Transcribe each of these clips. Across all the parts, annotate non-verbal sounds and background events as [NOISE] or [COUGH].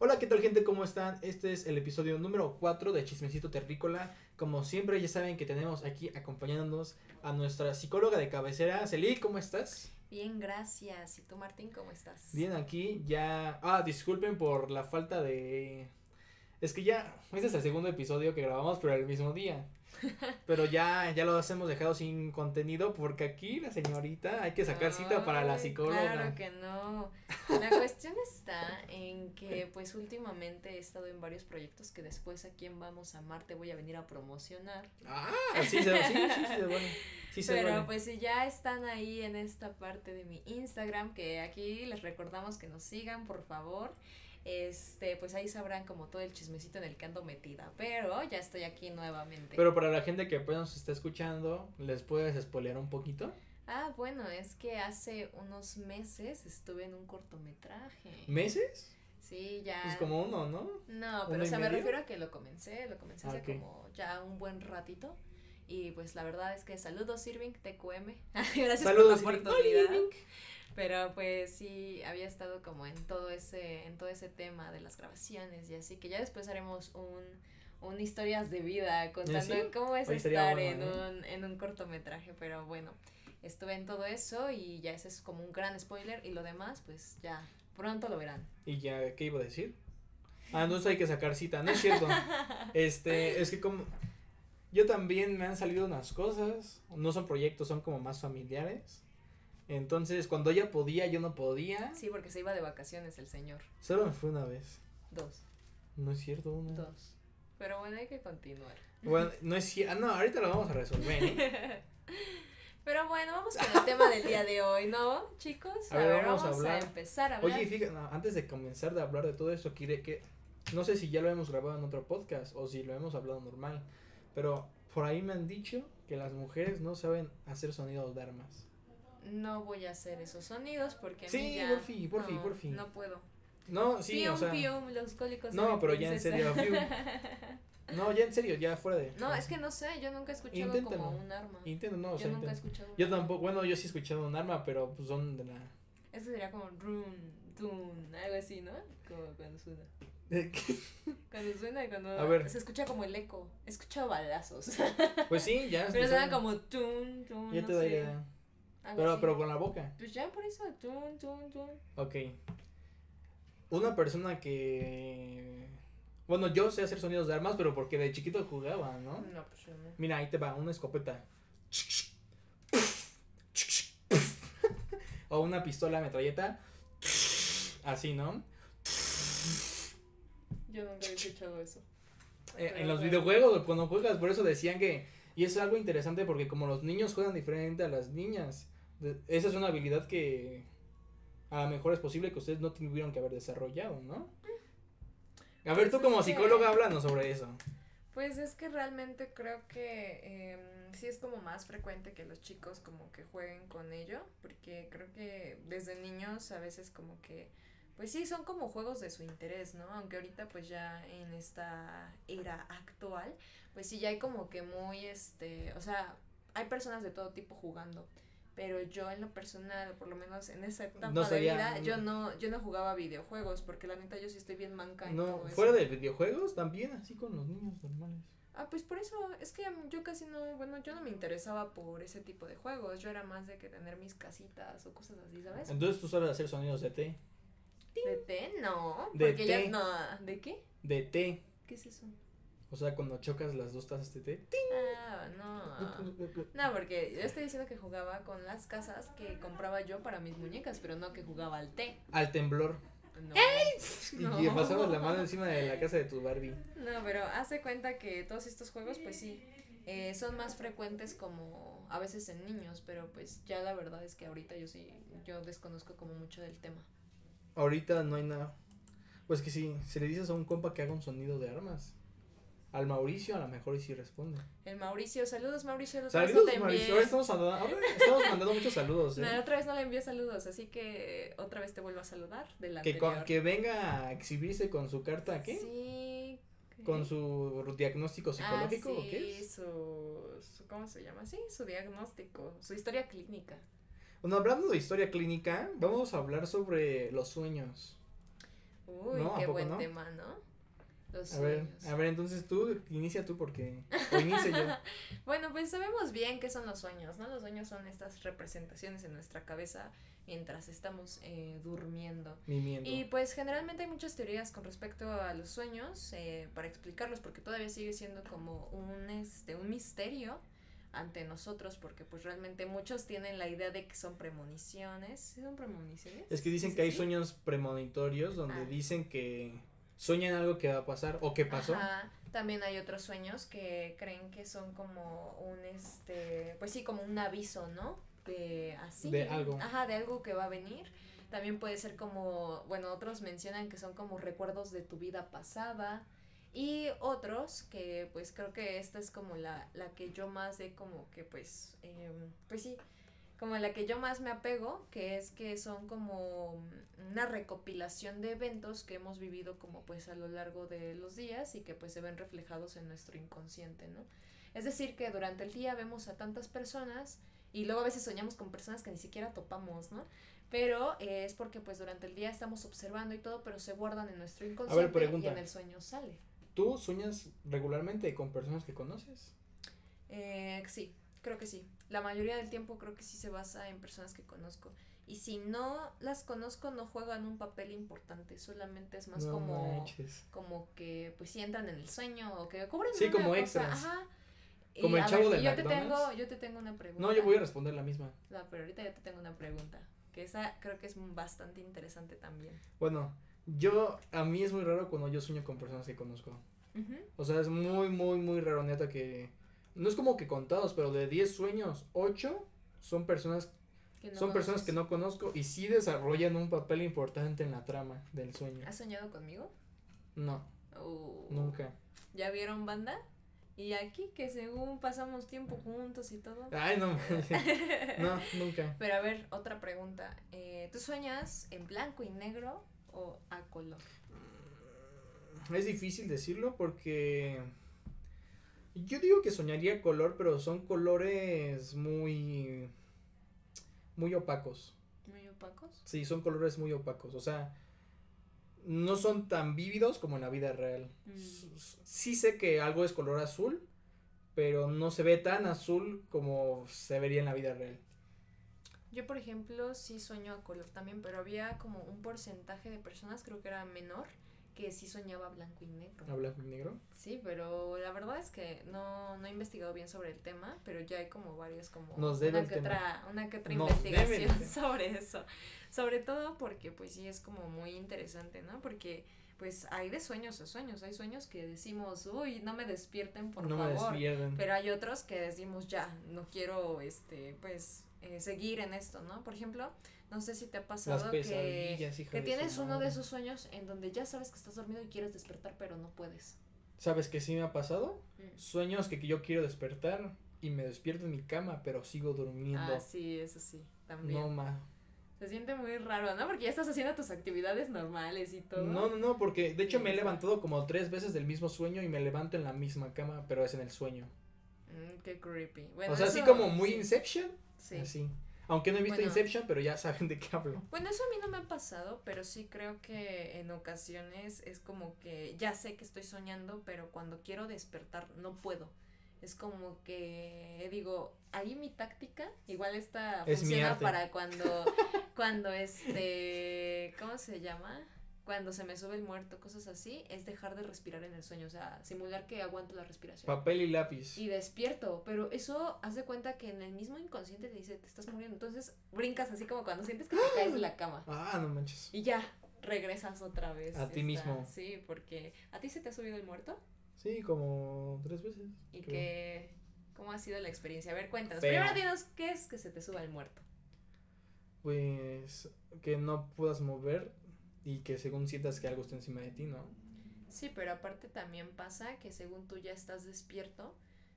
Hola, ¿qué tal gente? ¿Cómo están? Este es el episodio número 4 de Chismecito Terrícola. Como siempre, ya saben que tenemos aquí acompañándonos a nuestra psicóloga de cabecera, Celí, ¿cómo estás? Bien, gracias. ¿Y tú, Martín, cómo estás? Bien, aquí ya... Ah, disculpen por la falta de... Es que ya, este es el segundo episodio que grabamos, pero el mismo día. [LAUGHS] Pero ya, ya los hemos dejado sin contenido porque aquí la señorita hay que sacar cita para la psicóloga. Claro que no. La cuestión está en que pues últimamente he estado en varios proyectos que después aquí en Vamos a Marte voy a venir a promocionar. Ah, sí, sí, sí, sí, vale. Sí se Pero vale. pues si ya están ahí en esta parte de mi Instagram, que aquí les recordamos que nos sigan, por favor. Este, pues ahí sabrán como todo el chismecito en el que ando metida. Pero ya estoy aquí nuevamente. Pero para la gente que apenas nos está escuchando, ¿les puedes spoilear un poquito? Ah, bueno, es que hace unos meses estuve en un cortometraje. ¿Meses? Sí, ya. Pues como uno, ¿no? No, ¿Uno pero o sea, me medio? refiero a que lo comencé, lo comencé Ah, hace ok. como ya un buen ratito. Y pues la verdad es que saludos Irving, TQM. [LAUGHS] Gracias Saludos, por la oportunidad. Irving. Pero pues sí, había estado como en todo ese, en todo ese tema de las grabaciones y así que ya después haremos un, un historias de vida contando ¿Sí? cómo es estar en ¿eh? un, en un cortometraje, pero bueno, estuve en todo eso y ya ese es como un gran spoiler y lo demás pues ya pronto lo verán. ¿Y ya qué iba a decir? Ah, entonces hay que sacar cita, no es cierto. [LAUGHS] Este, es que como yo también me han salido unas cosas, no son proyectos, son como más familiares. Entonces, cuando ella podía, yo no podía. Sí, porque se iba de vacaciones el señor. Solo me fue una vez. Dos, No es cierto, una. dos. Pero bueno, hay que continuar. Bueno, no es cierto. Ah, no, ahorita lo vamos a resolver. ¿eh? [LAUGHS] Pero bueno, vamos con el tema del día de hoy, ¿no, chicos? A ver, vamos a vamos a, hablar. empezar a hablar. Oye, fíjate, no, antes de comenzar de hablar de todo esto, quiere que no sé si ya lo hemos grabado en otro podcast o si lo hemos hablado normal, pero por ahí me han dicho que las mujeres no saben hacer sonidos de armas. No voy a hacer esos sonidos porque a Sí, mí ya porfi, porfi, no, porfi. No puedo. No, sí, pium, o sea, pium, los cólicos. no, pero ya en serio, pium. [LAUGHS] no, ya en serio, ya fuera de. no, es que no sé, yo nunca he escuchado Inténtalo. como un arma. Intento, no, o yo sea, nunca he escuchado un Yo tampoco, bueno, yo sí he escuchado un arma, pero pues son de la. Este sería como run, tun, algo así, ¿no? Como cuando suena. Cuando suena y cuando A ver. se escucha como el eco. He escuchado balazos. pues sí, ya. [LAUGHS] pero suena como tun, tun. Ya no te da idea. Pero, así. pero con la boca. Pues ya por eso, tun, tun, tun. Ok. Una persona que. Bueno, yo sé hacer sonidos de armas, pero porque de chiquito jugaba, ¿no? No, pues yo no. Mira, ahí te va, una escopeta. [LAUGHS] o una pistola metralleta. Así, ¿no? Yo nunca he escuchado eso. Eh, en los videojuegos, cuando juegas, por eso decían que. Y eso es algo interesante porque como los niños juegan diferente a las niñas, esa es una habilidad que a lo mejor es posible que ustedes no tuvieron que haber desarrollado, ¿no? A ver, Pues tú como que- psicóloga, háblanos sobre eso. Pues es que realmente creo que em, sí es como más frecuente que los chicos como que jueguen con ello, porque creo que desde niños a veces como que, pues sí, son como juegos de su interés, ¿no? Aunque ahorita pues ya en esta era actual, pues sí ya hay como que muy, este, o sea, hay personas de todo tipo jugando. Pero yo en lo personal, por lo menos en esa etapa No de vida, yo no- yo no jugaba videojuegos, porque la neta yo sí estoy bien manca en No, todo eso. fuera de videojuegos también, así con los niños normales. Ah, pues por eso, es que yo casi no, bueno, yo no me interesaba por ese tipo de juegos, yo era más de que tener mis casitas o cosas así, ¿sabes? Entonces tú sabes hacer sonidos de té. ¿De té? No, De porque té. ya, no, ¿de qué? De té. ¿Qué es eso? O sea, cuando chocas las dos tazas de té. Ah, no. No, porque yo estoy diciendo que jugaba con las casas que compraba yo para mis muñecas, pero no que jugaba al té. Al temblor. No. Y No. que pasabas la mano encima de la casa de tu Barbie. No, pero hace cuenta que todos estos juegos, pues sí, eh, son más frecuentes como a veces en niños, pero pues ya la verdad es que ahorita yo sí, yo desconozco como mucho del tema. Ahorita no hay nada. Pues que si se le dices a un compa que haga un sonido de armas. Al Mauricio a lo mejor y sí responde. El Mauricio, saludos Mauricio, los Saludos, te. Mauricio. Ahora estamos, ahora estamos mandando muchos saludos. ¿eh? No, otra vez no le envié saludos, así que otra vez te vuelvo a saludar de la que, con- que venga a exhibirse con su carta, ¿qué? Sí. ¿qué? Con su diagnóstico psicológico ah, o qué sí, es? Su, su- ¿cómo se llama? Sí, su diagnóstico, su historia clínica. Bueno, hablando de historia clínica, vamos a hablar sobre los sueños. Uy, ¿No? qué buen no? tema, ¿no? Los A ver, sueños. a ver, entonces tú, inicia tú porque, o inicia yo. [LAUGHS] Bueno, pues sabemos bien qué son los sueños, ¿no? Los sueños son estas representaciones en nuestra cabeza mientras estamos eh, durmiendo. Mimiendo. Y pues generalmente hay muchas teorías con respecto a los sueños eh, para explicarlos porque todavía sigue siendo como un, este, un misterio ante nosotros porque pues realmente muchos tienen la idea de que son premoniciones. ¿Sí son premoniciones? Es que dicen que hay sueños premonitorios donde Ah. dicen que sueñan algo que va a pasar o que pasó. Ajá. También hay otros sueños que creen que son como un este, pues sí, como un aviso, ¿no? De así. De algo. Ajá, de algo que va a venir. También puede ser como, bueno, otros mencionan que son como recuerdos de tu vida pasada. Y otros que pues creo que esta es como la, la que yo más de como que pues, em, pues sí, como la que yo más me apego, que es que son como una recopilación de eventos que hemos vivido como pues a lo largo de los días y que pues se ven reflejados en nuestro inconsciente, ¿no? Es decir, que durante el día vemos a tantas personas y luego a veces soñamos con personas que ni siquiera topamos, ¿no? Pero eh, es porque pues durante el día estamos observando y todo, pero se guardan en nuestro inconsciente y pregunta. en el sueño sale. ¿Tú sueñas regularmente con personas que conoces? Eh, sí, creo que sí. La mayoría del tiempo creo que sí se basa en personas que conozco. Y si no las conozco, no juegan un papel importante. Solamente es más No como, manches. como que pues si entran en el sueño o que cubren Sí, una como cosa. extras. Ajá. Y, Como el chavo ver, del yo te tengo, yo te tengo una pregunta. No, yo voy a responder la misma. No, pero ahorita yo te tengo una pregunta. Que esa creo que es bastante interesante también. Bueno, yo, a mí es muy raro cuando yo sueño con personas que conozco. O sea, es muy, muy, muy raro, neta, que... No es como que contados, pero de 10 sueños, 8 son personas, Que no son personas que no conozco y sí desarrollan un papel importante en la trama del sueño. ¿Has soñado conmigo? No, Uh, nunca. ¿Ya vieron banda? Y aquí que según pasamos tiempo juntos y todo. Ay, no, [LAUGHS] no, nunca. Pero a ver, otra pregunta. Eh, ¿Tú sueñas en blanco y negro o a color? Es difícil decirlo porque yo digo que soñaría color, pero son colores muy muy opacos. ¿Muy opacos? Sí, son colores muy opacos, o sea, no son tan vívidos como en la vida real. Mm. Sí sé que algo es color azul, pero no se ve tan azul como se vería en la vida real. Yo, por ejemplo, sí sueño a color también, pero había como un porcentaje de personas, creo que era menor, que sí soñaba blanco y negro. ¿A blanco y negro? Sí, pero la verdad es que no, no he investigado bien sobre el tema, pero ya hay como varias como Nos debe una, que otra, una que otra Nos investigación [LAUGHS] sobre eso. Sobre todo porque pues sí es como muy interesante, ¿no? Porque pues hay de sueños a sueños, hay sueños que decimos, uy, no me despierten por no me favor. despierden. Pero hay otros que decimos ya, no quiero, este, pues, eh, seguir en esto, ¿no? Por ejemplo, no sé si te ha pasado que, que tienes uno de esos sueños en donde ya sabes que estás dormido y quieres despertar, pero no puedes. ¿Sabes qué sí me ha pasado? Mm. Sueños que yo quiero despertar y me despierto en mi cama, pero sigo durmiendo. Ah, sí, eso sí, también. no, ma. Se siente muy raro, ¿no? Porque ya estás haciendo tus actividades normales y todo. No, no, no, porque de hecho Sí, me he levantado como tres veces del mismo sueño y me levanto en la misma cama, pero es en el sueño. Mm, qué creepy. Bueno, o sea, así como muy sí, Inception. Sí. Así. Aunque no he visto Bueno. Inception, pero ya saben de qué hablo. Bueno, eso a mí no me ha pasado, pero sí creo que en ocasiones es como que ya sé que estoy soñando, pero cuando quiero despertar no puedo. Es como que digo, ahí mi táctica igual esta Es funciona para cuando cuando este ¿cómo se llama? Cuando se me sube el muerto, cosas así, es dejar de respirar en el sueño, o sea, simular que aguanto la respiración. Papel y lápiz. Y despierto, pero eso hace cuenta que en el mismo inconsciente te dice, te estás muriendo. Entonces brincas así como cuando sientes que te caes de la cama. Ah, no manches. Y ya, regresas otra vez. A ti mismo. Sí, porque ¿a ti se te ha subido el muerto? Sí, como tres veces. ¿Y creo. que cómo ha sido la experiencia? A ver, cuéntanos. Fea. Primero dinos, ¿qué es que se te suba el muerto? Pues que no puedas mover y que según sientas que algo está encima de ti, ¿no? Sí, pero aparte también pasa que según tú ya estás despierto,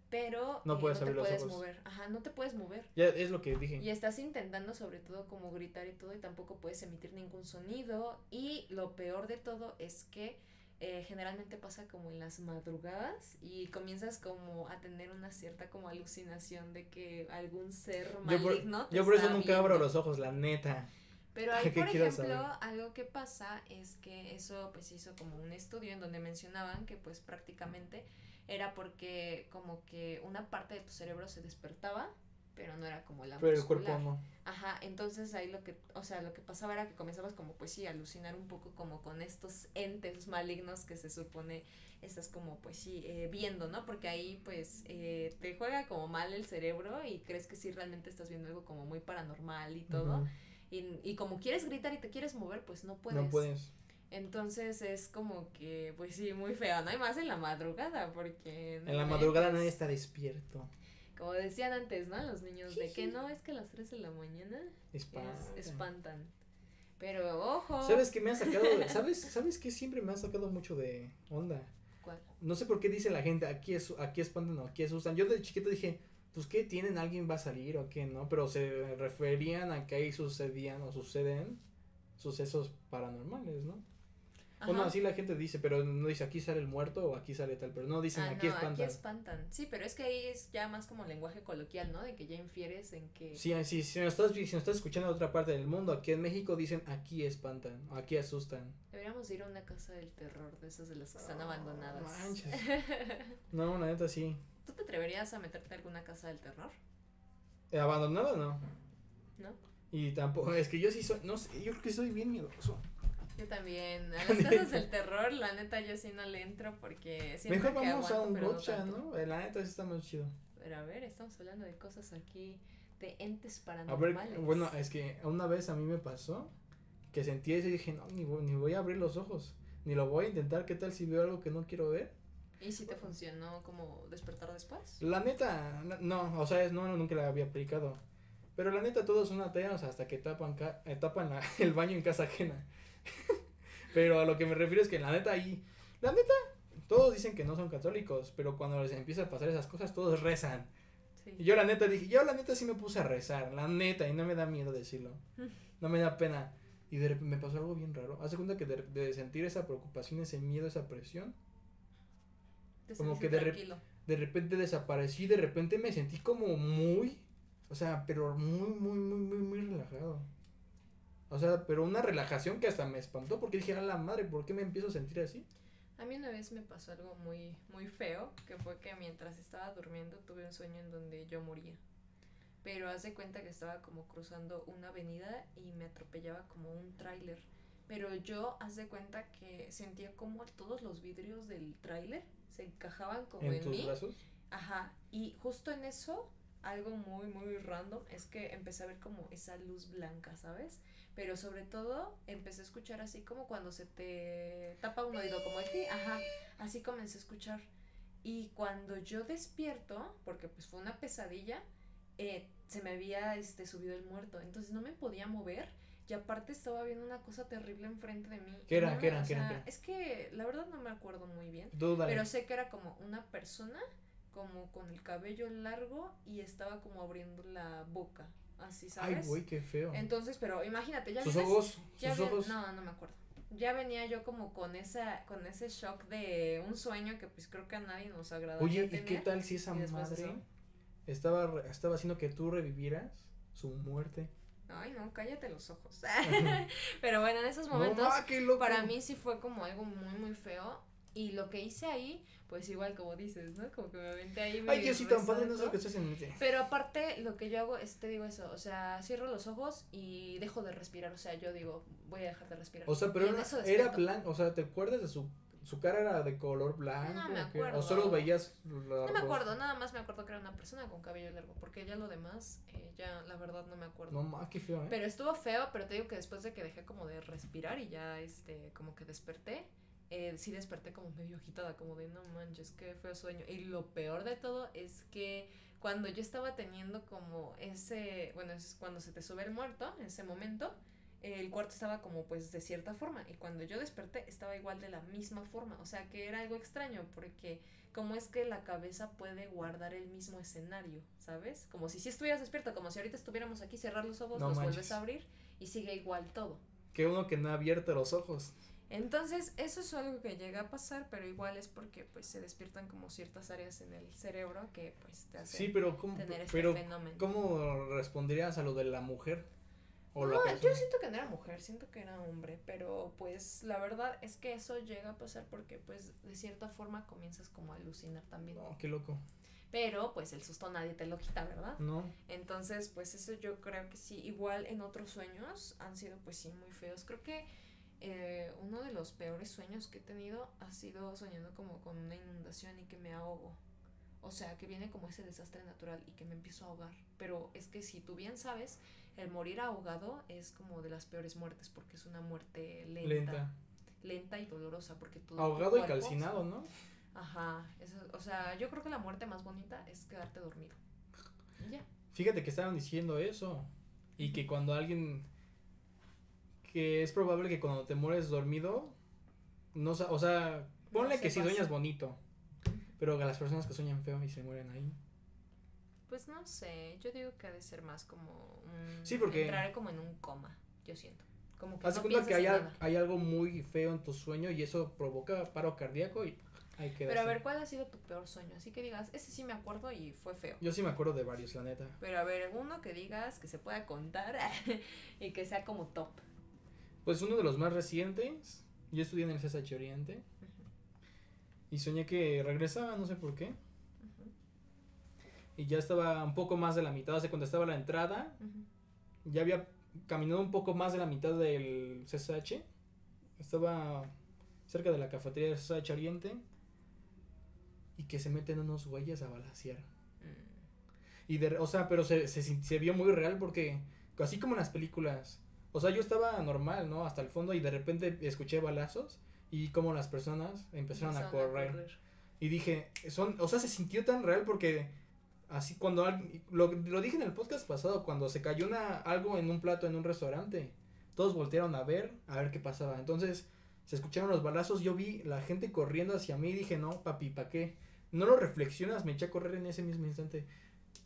pero No eh, puedes no te puedes mover. Ajá, no te puedes mover. Ya es lo que dije. Y estás intentando sobre todo como gritar y todo y tampoco puedes emitir ningún sonido. Y lo peor de todo es que eh, generalmente pasa como en las madrugadas y comienzas como a tener una cierta como alucinación de que algún ser Yo por, maligno te yo por eso nunca abro los ojos, la neta. Pero ahí, [LAUGHS] ¿Qué por ejemplo, saber? algo que pasa es que eso pues hizo como un estudio en donde mencionaban que pues prácticamente era porque como que una parte de tu cerebro se despertaba, pero no era como la Pero el muscular. cuerpo no. Ajá, entonces ahí lo que, o sea, lo que pasaba era que comenzabas como pues sí, a alucinar un poco como con estos entes malignos que se supone estás como pues sí, eh, viendo, ¿no? Porque ahí pues eh, te juega como mal el cerebro y crees que sí realmente estás viendo algo como muy paranormal y todo. Y, y como quieres gritar y te quieres mover, pues no puedes. No puedes. Entonces es como que, pues sí, muy feo, ¿no? Y más en la madrugada, porque... En la madrugada nadie está despierto. Como decían antes, ¿no? Los niños de que no, es que a las 3 de la mañana Espanta. es- espantan. Pero ojo. ¿Sabes qué me ha sacado? ¿Sabes, ¿Sabes qué siempre me ha sacado mucho de onda? ¿Cuál? No sé por qué dice la gente, aquí es, aquí espantan o aquí asustan. Yo de chiquito dije, pues qué tienen, alguien va a salir o qué, ¿no? Pero se referían a que ahí sucedían o suceden sucesos paranormales, ¿no? Bueno, Ajá. así la gente dice, pero no dice aquí sale el muerto o aquí sale tal, pero no dicen Ah, aquí no, espantan. aquí espantan. Sí, pero es que ahí es ya más como lenguaje coloquial, ¿no? De que ya infieres en que... Sí, sí, si nos estás, si nos estás escuchando en otra parte del mundo, aquí en México dicen aquí espantan, o aquí asustan. Deberíamos ir a una casa del terror, de esas de las que están No, abandonadas. manches. [LAUGHS] No, la neta sí. ¿Tú te atreverías a meterte a alguna casa del terror? Eh, Abandonado no. ¿No? Y tampoco, es que yo sí soy, no sé, yo creo que soy bien miedoso. Yo también. A [LAUGHS] las casas del terror, la neta, yo sí no le entro porque siempre Mejor que vamos a aguanto, un pero no. ¿no? Eh, La neta sí está más chido. Pero a ver, estamos hablando de cosas aquí, de entes A ver, paranormales. bueno, es que una vez a mí me pasó que sentí eso y dije, no, ni voy, ni voy a abrir los ojos, ni lo voy a intentar, ¿qué tal si veo algo que no quiero ver? ¿Y si te funcionó como despertar después? La neta, no- o sea, es, no, nunca la había aplicado. Pero la neta, todos son ateos hasta que tapan, ca- eh, tapan la- [LAUGHS] el baño en casa ajena. [LAUGHS] pero a lo que me refiero es que la neta ahí, la neta, todos dicen que no son católicos, pero cuando les empieza a pasar esas cosas, todos rezan. Sí. Y yo la neta dije, yo la neta sí me puse a rezar, la neta, y no me da miedo decirlo. [LAUGHS] No me da pena. Y de me pasó algo bien raro. Hace cuenta que de, de sentir esa preocupación, ese miedo, esa presión, Te como que de tranquilo. de repente desaparecí, de repente me sentí como muy, o sea, pero muy, muy, muy, muy, muy relajado. O sea, pero una relajación que hasta me espantó porque dije, a la madre, ¿por qué me empiezo a sentir así? A mí una vez me pasó algo muy, muy feo, que fue que mientras estaba durmiendo tuve un sueño en donde yo moría. Pero haz de cuenta que estaba como cruzando una avenida y me atropellaba como un tráiler. Pero yo haz de cuenta que sentía como todos los vidrios del tráiler se encajaban como en en, tus mí. brazos. Ajá, y justo en eso, algo muy, muy random es que empecé a ver como esa luz blanca, ¿sabes? Pero sobre todo empecé a escuchar así como cuando se te tapa un oído, como el ti, ajá, así comencé a escuchar. Y cuando yo despierto, porque pues fue una pesadilla, eh, se me había este, subido el muerto, entonces no me podía mover. Y aparte estaba viendo una cosa terrible enfrente de mí. ¿Qué era? no ¿Qué era? o ¿Qué era? sea, ¿Qué era? Es que la verdad no me acuerdo muy bien. Tú dale. Pero sé que era como una persona, como con el cabello largo y estaba como abriendo la boca, así, Ay, ¿sabes? güey, qué feo. Entonces, pero imagínate, ya sus vienes- ojos, ya sus ven- ojos. No, no me acuerdo. Ya venía yo como con esa, con ese shock de un sueño que pues creo que a nadie nos agradaría Oye, ¿y qué tal si esa madre estaba, estaba haciendo que tú revivieras su muerte? Ay, no, cállate los ojos. [LAUGHS] pero bueno, en esos momentos para mí sí fue como algo muy, muy feo. Y lo que hice ahí, pues igual como dices, ¿no? Como que me aventé ahí. Ay, yo sí tan padre, no sé rezando. lo que en mente. Pero aparte, lo que yo hago es, te digo eso, o sea, cierro los ojos y dejo de respirar, o sea, yo digo, voy a dejar de respirar. O sea, pero era, blanco, o sea, ¿te acuerdas de su, su cara era de color blanco? No me o qué? acuerdo. O solo veías la No me acuerdo, nada más me acuerdo que era una persona con cabello largo, porque ya lo demás, eh, ya la verdad no me acuerdo. No, más qué feo, ¿eh? Pero estuvo feo, pero te digo que después de que dejé como de respirar y ya, este, como que desperté, eh, sí desperté como medio agitada, como de no manches, qué feo sueño. Y lo peor de todo es que cuando yo estaba teniendo como ese, bueno, es cuando se te sube el muerto, en ese momento, el cuarto estaba como pues de cierta forma y cuando yo desperté estaba igual de la misma forma, o sea que era algo extraño porque como es que la cabeza puede guardar el mismo escenario, ¿sabes? Como si si estuvieras despierto, como si ahorita estuviéramos aquí, cerrar los ojos, No los manches. vuelves a abrir y sigue igual todo. Que uno que no ha abierto los ojos. Entonces, eso es algo que llega a pasar, pero igual es porque pues se despiertan como ciertas áreas en el cerebro que pues te hacen Sí, pero ¿cómo, tener este pero fenómeno. ¿cómo responderías a lo de la mujer? O no, la yo siento que no era mujer, siento que era hombre, pero pues la verdad es que eso llega a pasar porque pues de cierta forma comienzas como a alucinar también. No, qué loco. Pero pues el susto nadie te lo quita, ¿verdad? No. Entonces, pues eso yo creo que sí, igual en otros sueños han sido pues sí muy feos. Creo que eh, uno de los peores sueños que he tenido ha sido soñando como con una inundación y que me ahogo. O sea, que viene como ese desastre natural y que me empiezo a ahogar. Pero es que si tú bien sabes, el morir ahogado es como de las peores muertes porque es una muerte lenta. Lenta, Lenta. y dolorosa porque todo Ahogado y calcinado, ¿no? Ajá, eso, o sea, yo creo que la muerte más bonita es quedarte dormido. Y ya. Fíjate que estaban diciendo eso. Y que cuando alguien. Que es probable que cuando te mueres dormido. No, o sea, ponle que si sepas. sueñas bonito. Pero a las personas que sueñan feo y se mueren ahí. Pues no sé, yo digo que ha de ser más como un- Sí, porque- entrar como en un coma, yo siento. Como que Haz no cuenta que hay, al- hay algo muy feo en tu sueño y eso provoca paro cardíaco y hay que Pero a ver, ¿cuál ha sido tu peor sueño? Así que digas, ese sí me acuerdo y fue feo. Yo sí me acuerdo de varios, la neta. Pero a ver, uno que digas que se pueda contar [LAUGHS] y que sea como top. Pues uno de los más recientes. Yo estudié en el CSH Oriente. Y soñé que regresaba, no sé por qué. Y ya estaba un poco más de la mitad. Hace cuando estaba la entrada. ujú. Ya había caminado un poco más de la mitad del CSH. Estaba cerca de la cafetería del CSH Oriente. Y que se meten unos güeyes a balasear. Mm, Y de, o sea, pero se, se, se vio muy real porque, así como en las películas, o sea, yo estaba normal, ¿no? Hasta el fondo y de repente escuché balazos y como las personas empezaron a correr. Y dije, son, o sea, se sintió tan real porque así cuando, lo, lo dije en el podcast pasado, cuando se cayó una, algo en un plato en un restaurante, todos voltearon a ver, a ver qué pasaba. Entonces, se escucharon los balazos, yo vi la gente corriendo hacia mí y dije, no, papi, ¿para qué? No lo reflexionas, me eché a correr en ese mismo instante.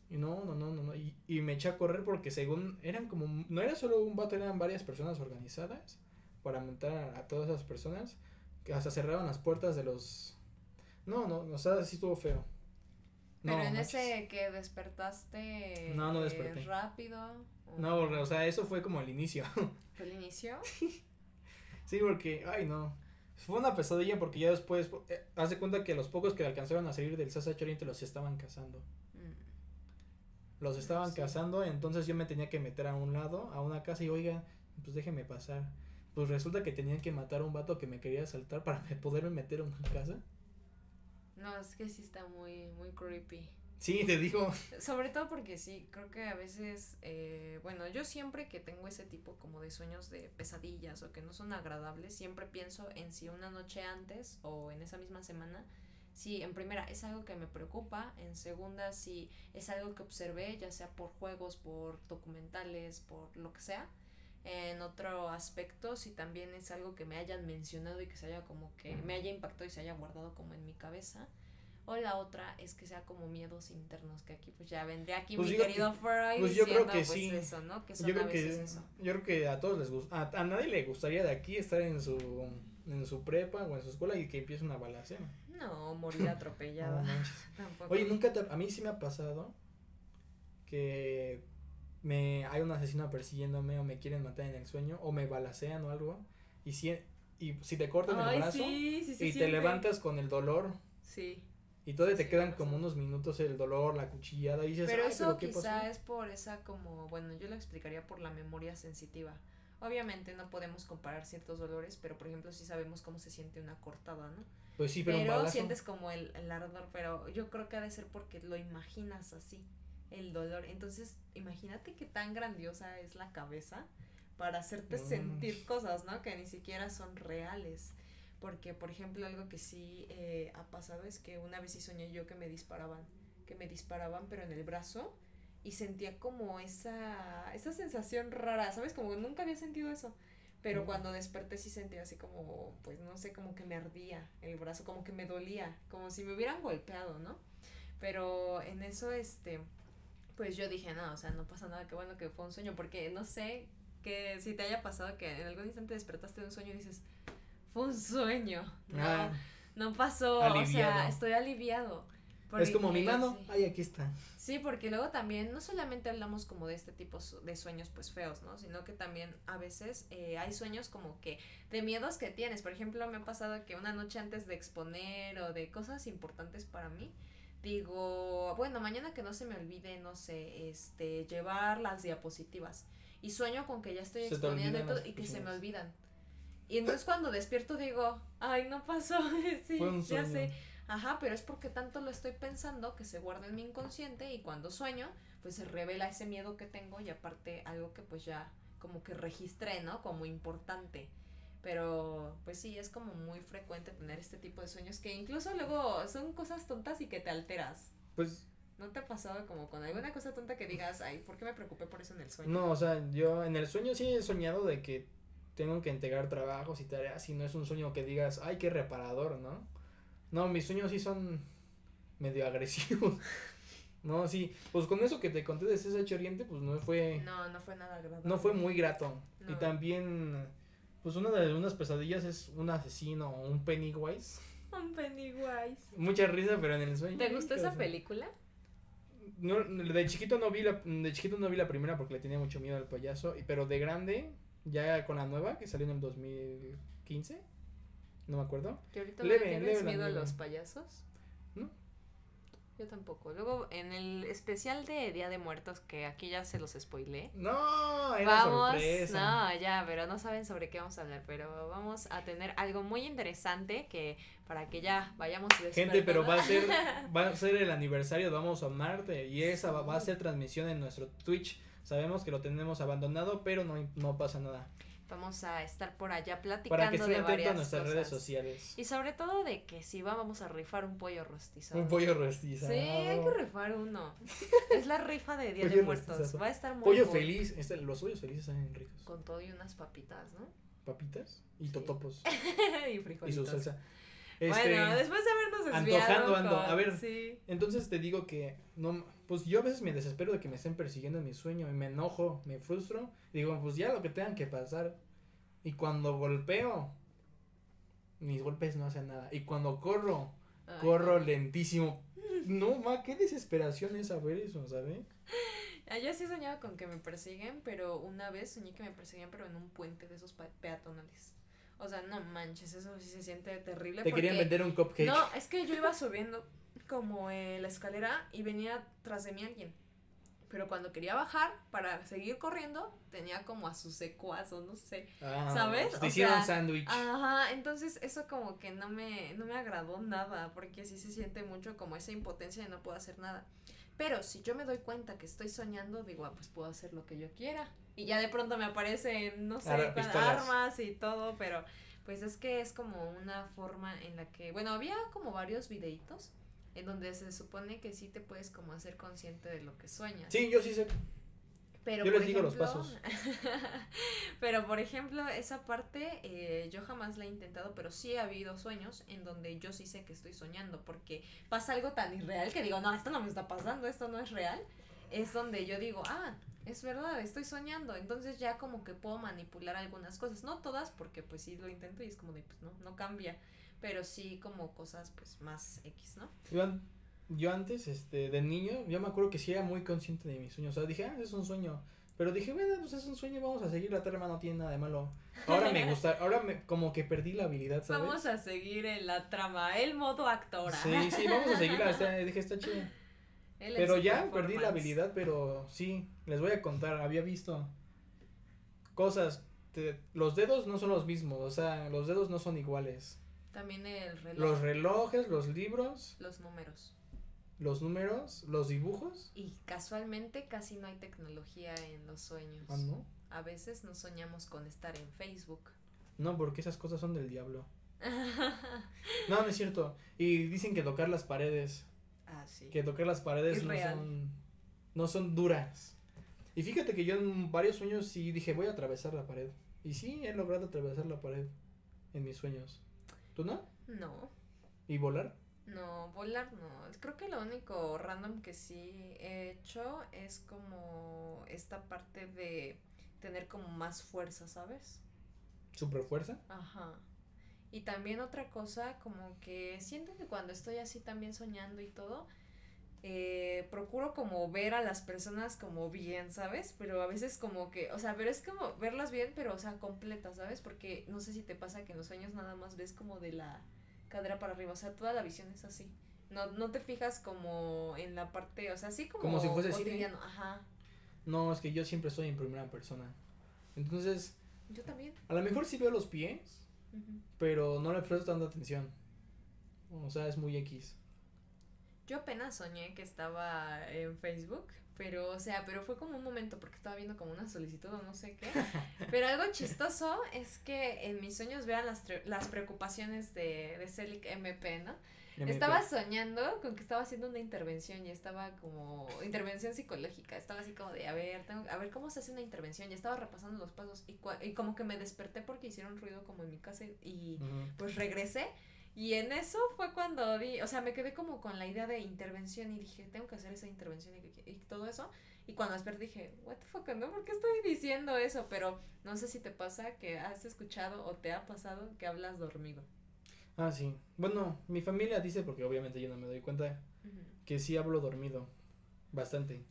Y no, no, no, no, no. Y, y me eché a correr porque según eran como, no era solo un vato, eran varias personas organizadas para matar a, a todas esas personas. Que hasta cerraron las puertas de los... No, no, o sea, sí estuvo feo. Pero No, en manches. ese que despertaste No, no eh, desperté. rápido. o- No, o sea, eso fue como el inicio. [LAUGHS] ¿Fue el inicio? sí, porque, ay, no. Fue una pesadilla porque ya después, eh, haz de cuenta que los pocos que alcanzaron a salir del CSH Oriente los estaban cazando. Mm, Los estaban Sí. cazando, entonces yo me tenía que meter a un lado, a una casa y oiga, pues déjeme pasar. Pues resulta que tenían que matar a un vato que me quería asaltar para me- [LAUGHS] poderme meter a una casa. No, es que sí está muy, muy creepy. Sí, te digo. Sobre todo porque sí, creo que a veces, eh, bueno, yo siempre que tengo ese tipo como de sueños de pesadillas o que no son agradables, siempre pienso en si una noche antes o en esa misma semana, si en primera es algo que me preocupa, en segunda si es algo que observé, ya sea por juegos, por documentales, por lo que sea. En otro aspecto, si también es algo que me hayan mencionado y que se haya como que me haya impactado y se haya guardado como en mi cabeza. O la otra es que sea como miedos internos, que aquí pues ya vendría aquí Pues mi yo- querido Freud pues yo creo diciendo que pues sí. eso, ¿no? Que son Yo a creo que eso. yo creo que a todos les gusta, a, a nadie le gustaría de aquí estar en su en su prepa o en su escuela y que empiece una balacera. No, morir [LAUGHS] atropellada. No. [LAUGHS] Oye, nunca te- a mí sí me ha pasado que me hay un asesino persiguiéndome o me quieren matar en el sueño o me balacean o algo y si y si te cortan el Ay, brazo sí, sí, sí, y te levantas con el dolor Sí. y todavía Sí, te sí, quedan como unos minutos el dolor, la cuchillada y dices, Pero "Ay, eso ¿qué pasó?". quizá es por esa como, bueno, yo lo explicaría por la memoria sensitiva. Obviamente no podemos comparar ciertos dolores, pero por ejemplo sí sabemos cómo se siente una cortada, ¿no? Pues sí, pero, Pero, un sientes como el, el ardor, pero yo creo que ha de ser porque lo imaginas así, el dolor. Entonces, imagínate qué tan grandiosa es la cabeza para hacerte sentir cosas, ¿no? Que ni siquiera son reales. Porque, por ejemplo, algo que sí eh, ha pasado es que una vez sí soñé yo que me disparaban, que me disparaban, pero en el brazo, y sentía como esa, esa sensación rara, ¿sabes? Como que nunca había sentido eso. Pero Mm. cuando desperté sí sentía así como, pues no sé, como que me ardía el brazo, como que me dolía, como si me hubieran golpeado, ¿no? Pero en eso, este, pues yo dije, no, o sea, no pasa nada, qué bueno que fue un sueño, porque no sé que si te haya pasado que en algún instante despertaste de un sueño y dices, fue un sueño, no, Ah, no pasó, o sea, estoy aliviado. es como mi mano, sí. ay, aquí está. Sí, porque luego también no solamente hablamos como de este tipo de sueños pues feos, ¿no? Sino que también a veces eh, hay sueños como que de miedos que tienes. Por ejemplo, me ha pasado que una noche antes de exponer o de cosas importantes para mí, digo, bueno, mañana que no se me olvide, no sé, este, llevar las diapositivas. Y sueño con que ya estoy Se exponiendo y, todo, y que se me olvidan. Y entonces cuando despierto digo, ay, no pasó, [LAUGHS] sí, ya sueño. sé. Ajá, pero es porque tanto lo estoy pensando que se guarda en mi inconsciente y cuando sueño, pues se revela ese miedo que tengo y aparte algo que pues ya como que registré, ¿no? Como importante. Pero pues sí, es como muy frecuente tener este tipo de sueños que incluso luego son cosas tontas y que te alteras. Pues ¿No te ha pasado como con alguna cosa tonta que digas, ay, ¿por qué me preocupé por eso en el sueño? no, o sea, yo en el sueño sí he soñado de que tengo que entregar trabajos y tareas y no es un sueño que digas, ay, qué reparador, ¿no? No, mis sueños sí son medio agresivos. [LAUGHS] No, sí, pues con eso que te conté de César Oriente, pues no fue, No, no fue nada agradable. no fue muy grato. Y también, pues una de unas pesadillas es un asesino o un Pennywise. [LAUGHS] Un Pennywise. Mucha risa, pero en el sueño. ¿Te gustó ¿qué esa película? No, de chiquito no vi la, de chiquito no vi la primera porque le tenía mucho miedo al payaso, y, pero de grande, ya con la nueva que salió en el 2015, no me acuerdo. Que ahorita le tienes miedo a los payasos. Yo tampoco. Luego, en el especial de Día de Muertos, que aquí ya se los spoilé. No, era Vamos, sorpresa. no, ya, pero no saben sobre qué vamos a hablar, pero vamos a tener algo muy interesante que para que ya vayamos Gente, pero va a ser [LAUGHS] va a ser el aniversario de Vamos a Marte y esa va, va a ser transmisión en nuestro Twitch. Sabemos que lo tenemos abandonado, pero no, no pasa nada. Vamos a estar por allá platicando Para que de varias a nuestras cosas. redes sociales. Y sobre todo de que si va, vamos a rifar un pollo rostizado. Un pollo rostizado. Sí, hay que rifar uno. [LAUGHS] es la rifa de Día de Muertos. Va a estar muy Pollo cool. feliz. Este, los pollos felices saben ricos. Con todo y unas papitas, ¿no? Papitas y Sí. totopos. y [LAUGHS] y frijolitos. su salsa. Este, Bueno, después de habernos desviado antojando ando. con- A ver. Sí. Entonces te digo que no pues yo a veces me desespero de que me estén persiguiendo en mi sueño y me enojo, me frustro, digo, pues ya lo que tengan que pasar. Y cuando golpeo mis golpes no hacen nada y cuando corro, Ay, corro lentísimo. No, ma, qué desesperación es saber eso, ¿sabes? Ah, Yo sí he soñado con que me persiguen, pero una vez soñé que me perseguían, pero en un puente de esos peatonales. O sea, no manches, eso sí se siente terrible. Te querían porque- vender un cupcake. No, es que yo iba subiendo como eh, la escalera y venía tras de mí alguien. Pero cuando quería bajar para seguir corriendo, tenía como a su secuazo, no sé. Ah, ¿sabes? Te O hicieron sándwich. Ajá, entonces eso como que no me, no me agradó nada, porque sí se siente mucho como esa impotencia de no puedo hacer nada. Pero si yo me doy cuenta que estoy soñando, digo, ah, pues puedo hacer lo que yo quiera. Y ya de pronto me aparecen, no sé, pistolas. armas y todo, pero pues es que es como una forma en la que, bueno, había como varios videitos en donde se supone que sí te puedes como hacer consciente de lo que sueñas. Sí, yo sí sé. Pero Yo por les digo los pasos. [LAUGHS] pero por ejemplo, esa parte eh, yo jamás la he intentado, pero sí ha habido sueños en donde yo sí sé que estoy soñando, porque pasa algo tan irreal que digo, no, esto no me está pasando, esto no es real. Es donde yo digo, ah, es verdad, estoy soñando. Entonces ya como que puedo manipular algunas cosas, no todas, porque pues sí lo intento y es como de, pues no, no cambia. Pero sí como cosas pues más X, ¿no? Yo, yo antes, este, de niño, yo me acuerdo que sí era muy consciente de mis sueños. O sea, dije, ah, es un sueño. Pero dije, bueno, pues es un sueño, vamos a seguir la trama, no tiene nada de malo. Ahora me gusta, [LAUGHS] ahora me, como que perdí la habilidad, ¿sabes? Vamos a seguir en la trama, el modo actora. Sí, sí, vamos a seguirla. [LAUGHS] está- dije, está chida. Pero ya perdí la habilidad, pero sí, les voy a contar, había visto cosas. te- los dedos no son los mismos, o sea, los dedos no son iguales. También el reloj. Los relojes, los libros, los números. los números, los dibujos. Y casualmente casi no hay tecnología en los sueños. Ah, no. A veces nos soñamos con estar en Facebook. No, porque esas cosas son del diablo. [LAUGHS] No, no es cierto. Y dicen que tocar las paredes, ah, sí. que tocar las paredes no son, no son duras. Y fíjate que yo en varios sueños sí dije, voy a atravesar la pared. Y sí, he logrado atravesar la pared en mis sueños. ¿Tú no? No, ¿Y volar? no, volar no. Creo que lo único random que sí he hecho es como esta parte de tener como más fuerza, ¿sabes? ¿Super fuerza? Ajá. Y también otra cosa, como que siento que cuando estoy así también soñando y todo, eh, procuro como ver a las personas como bien, ¿sabes? Pero a veces como que, o sea, pero es como verlas bien, pero o sea, completas, ¿sabes? Porque no sé si te pasa que en los sueños nada más ves como de la cadera para arriba, o sea, toda la visión es así. No, no te fijas como en la parte, o sea, así como, Como si fuese cine. cotidiano, ajá. No, es que yo siempre estoy en primera persona. Entonces, Yo también. a lo mejor sí veo los pies, Pero no le presto tanta atención. O sea, es muy X. Yo apenas soñé que estaba en Facebook, pero, o sea, pero fue como un momento porque estaba viendo como una solicitud o no sé qué. [LAUGHS] Pero algo chistoso es que en mis sueños vean las, las preocupaciones de, de Celic MP, ¿no? Estaba soñando con que estaba haciendo una intervención y estaba como intervención psicológica, estaba así como de, a ver, tengo, a ver cómo se hace una intervención y estaba repasando los pasos y, cua- y como que me desperté porque hicieron ruido como en mi casa y- pues regresé y en eso fue cuando di, o sea, me quedé como con la idea de intervención y dije, tengo que hacer esa intervención y todo eso. Y cuando desperté dije, what the fuck, ¿no? ¿Por qué estoy diciendo eso? Pero no sé si te pasa que has escuchado o te ha pasado que hablas dormido. Ah, sí. Bueno, mi familia dice, porque obviamente yo no me doy cuenta, que sí hablo dormido. Bastante.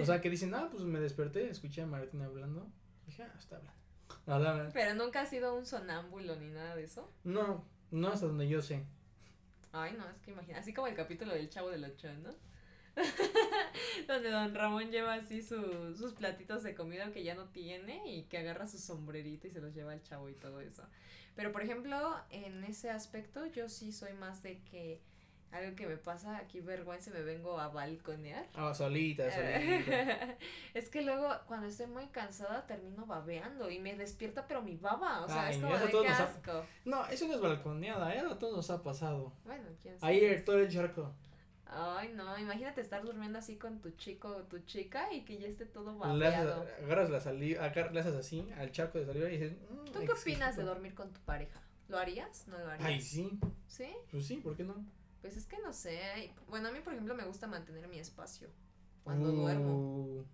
O sea, que dicen, ah, pues me desperté, escuché a Martín hablando. Dije, ah, está hablando. Hablaba. Pero nunca has sido un sonámbulo ni nada de eso. No, no hasta donde yo sé. Ay, no, es que imagina, así como el capítulo del Chavo del Ocho, ¿no? [LAUGHS] Donde don Ramón lleva así su- sus platitos de comida que ya no tiene y que agarra su sombrerito y se los lleva al chavo y todo eso. Pero por ejemplo, en ese aspecto yo sí soy más de que algo que me pasa aquí vergüenza me vengo a balconear. Ah, solita, solita. [LAUGHS] es que luego cuando estoy muy cansada termino babeando y me despierta pero mi baba, o sea, Ay, es como eso de todos qué nos ha- asco. No, eso no es balconeada, ¿eh? A todos nos ha pasado. Bueno, quién sabe. Ayer todo el charco. Ay, no, imagínate estar durmiendo así con tu chico o tu chica y que ya esté todo Le babeado. agarras la saliva, le haces así al charco de saliva y dices, "Mm, ¿Tú qué opinas de exquisito". dormir con tu pareja? ¿Lo harías? ¿No lo harías? Ay, sí. ¿Sí? Pues sí, ¿por qué no? Pues es que no sé. Bueno, a mí, por ejemplo, me gusta mantener mi espacio cuando duermo.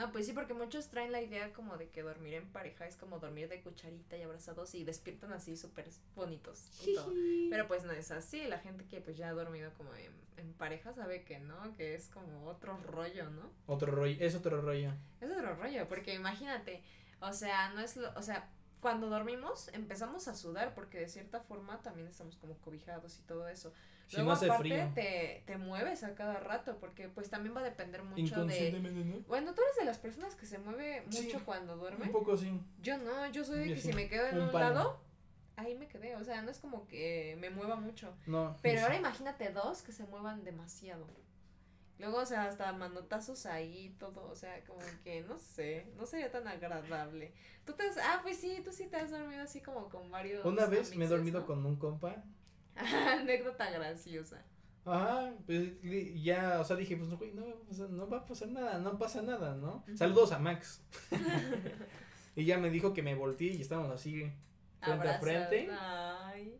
No, pues sí, porque muchos traen la idea como de que dormir en pareja es como dormir de cucharita y abrazados y despiertan así súper bonitos y todo. Pero pues no es así, la gente que pues ya ha dormido como en, en pareja sabe que no, que es como otro rollo, ¿no? Otro rollo, es otro rollo. Es otro rollo, porque imagínate, o sea, no es lo, o sea, cuando dormimos empezamos a sudar porque de cierta forma también estamos como cobijados y todo eso. Si Luego no hace aparte frío. te, te mueves a cada rato porque pues también va a depender mucho de... Bueno, tú eres de las personas que se mueve Sí, mucho cuando duerme. Un poco sí. Yo no, yo soy de que sí, si me quedo en un lado, ahí me quedé, o sea, no es como que me mueva mucho. No. Pero sí. ahora imagínate dos que se muevan demasiado. Luego, o sea, hasta manotazos ahí, y todo, o sea, como que, no sé, no sería tan agradable. Tú te has, ah, pues sí, tú sí te has dormido así como con varios Una vez me he dormido ¿no? con un compa. [LAUGHS] Anécdota graciosa. Ajá, pues ya, o sea, dije, pues no, güey, no, va a pasar- no va a pasar nada, no pasa nada, ¿no? Saludos a Max. [LAUGHS] y ya me dijo que me volteé y estábamos así frente a frente. Ay.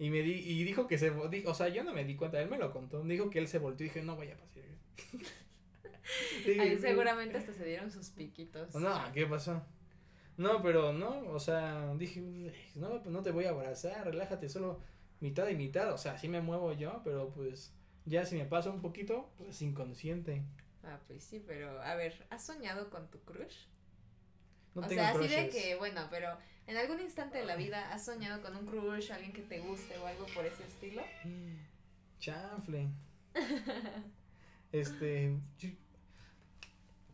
Y me di, y dijo que se, o sea, yo no me di cuenta, él me lo contó, dijo que él se volteó y dije, no vaya a pasar. [LAUGHS] Ahí seguramente hasta se dieron sus piquitos. No, ¿qué pasó? No, pero no, o sea, dije, "Uy, no, pues no te voy a abrazar, relájate, solo mitad y mitad, o sea, sí me muevo yo, pero pues ya si me pasa un poquito, pues inconsciente. Ah, pues sí, pero a ver, ¿has soñado con tu crush? No o tengo sea, así de que, bueno, pero en algún instante de la vida has soñado con un crush, alguien que te guste o algo por ese estilo. [GASPS] Chanfle. [LAUGHS] Este, yo-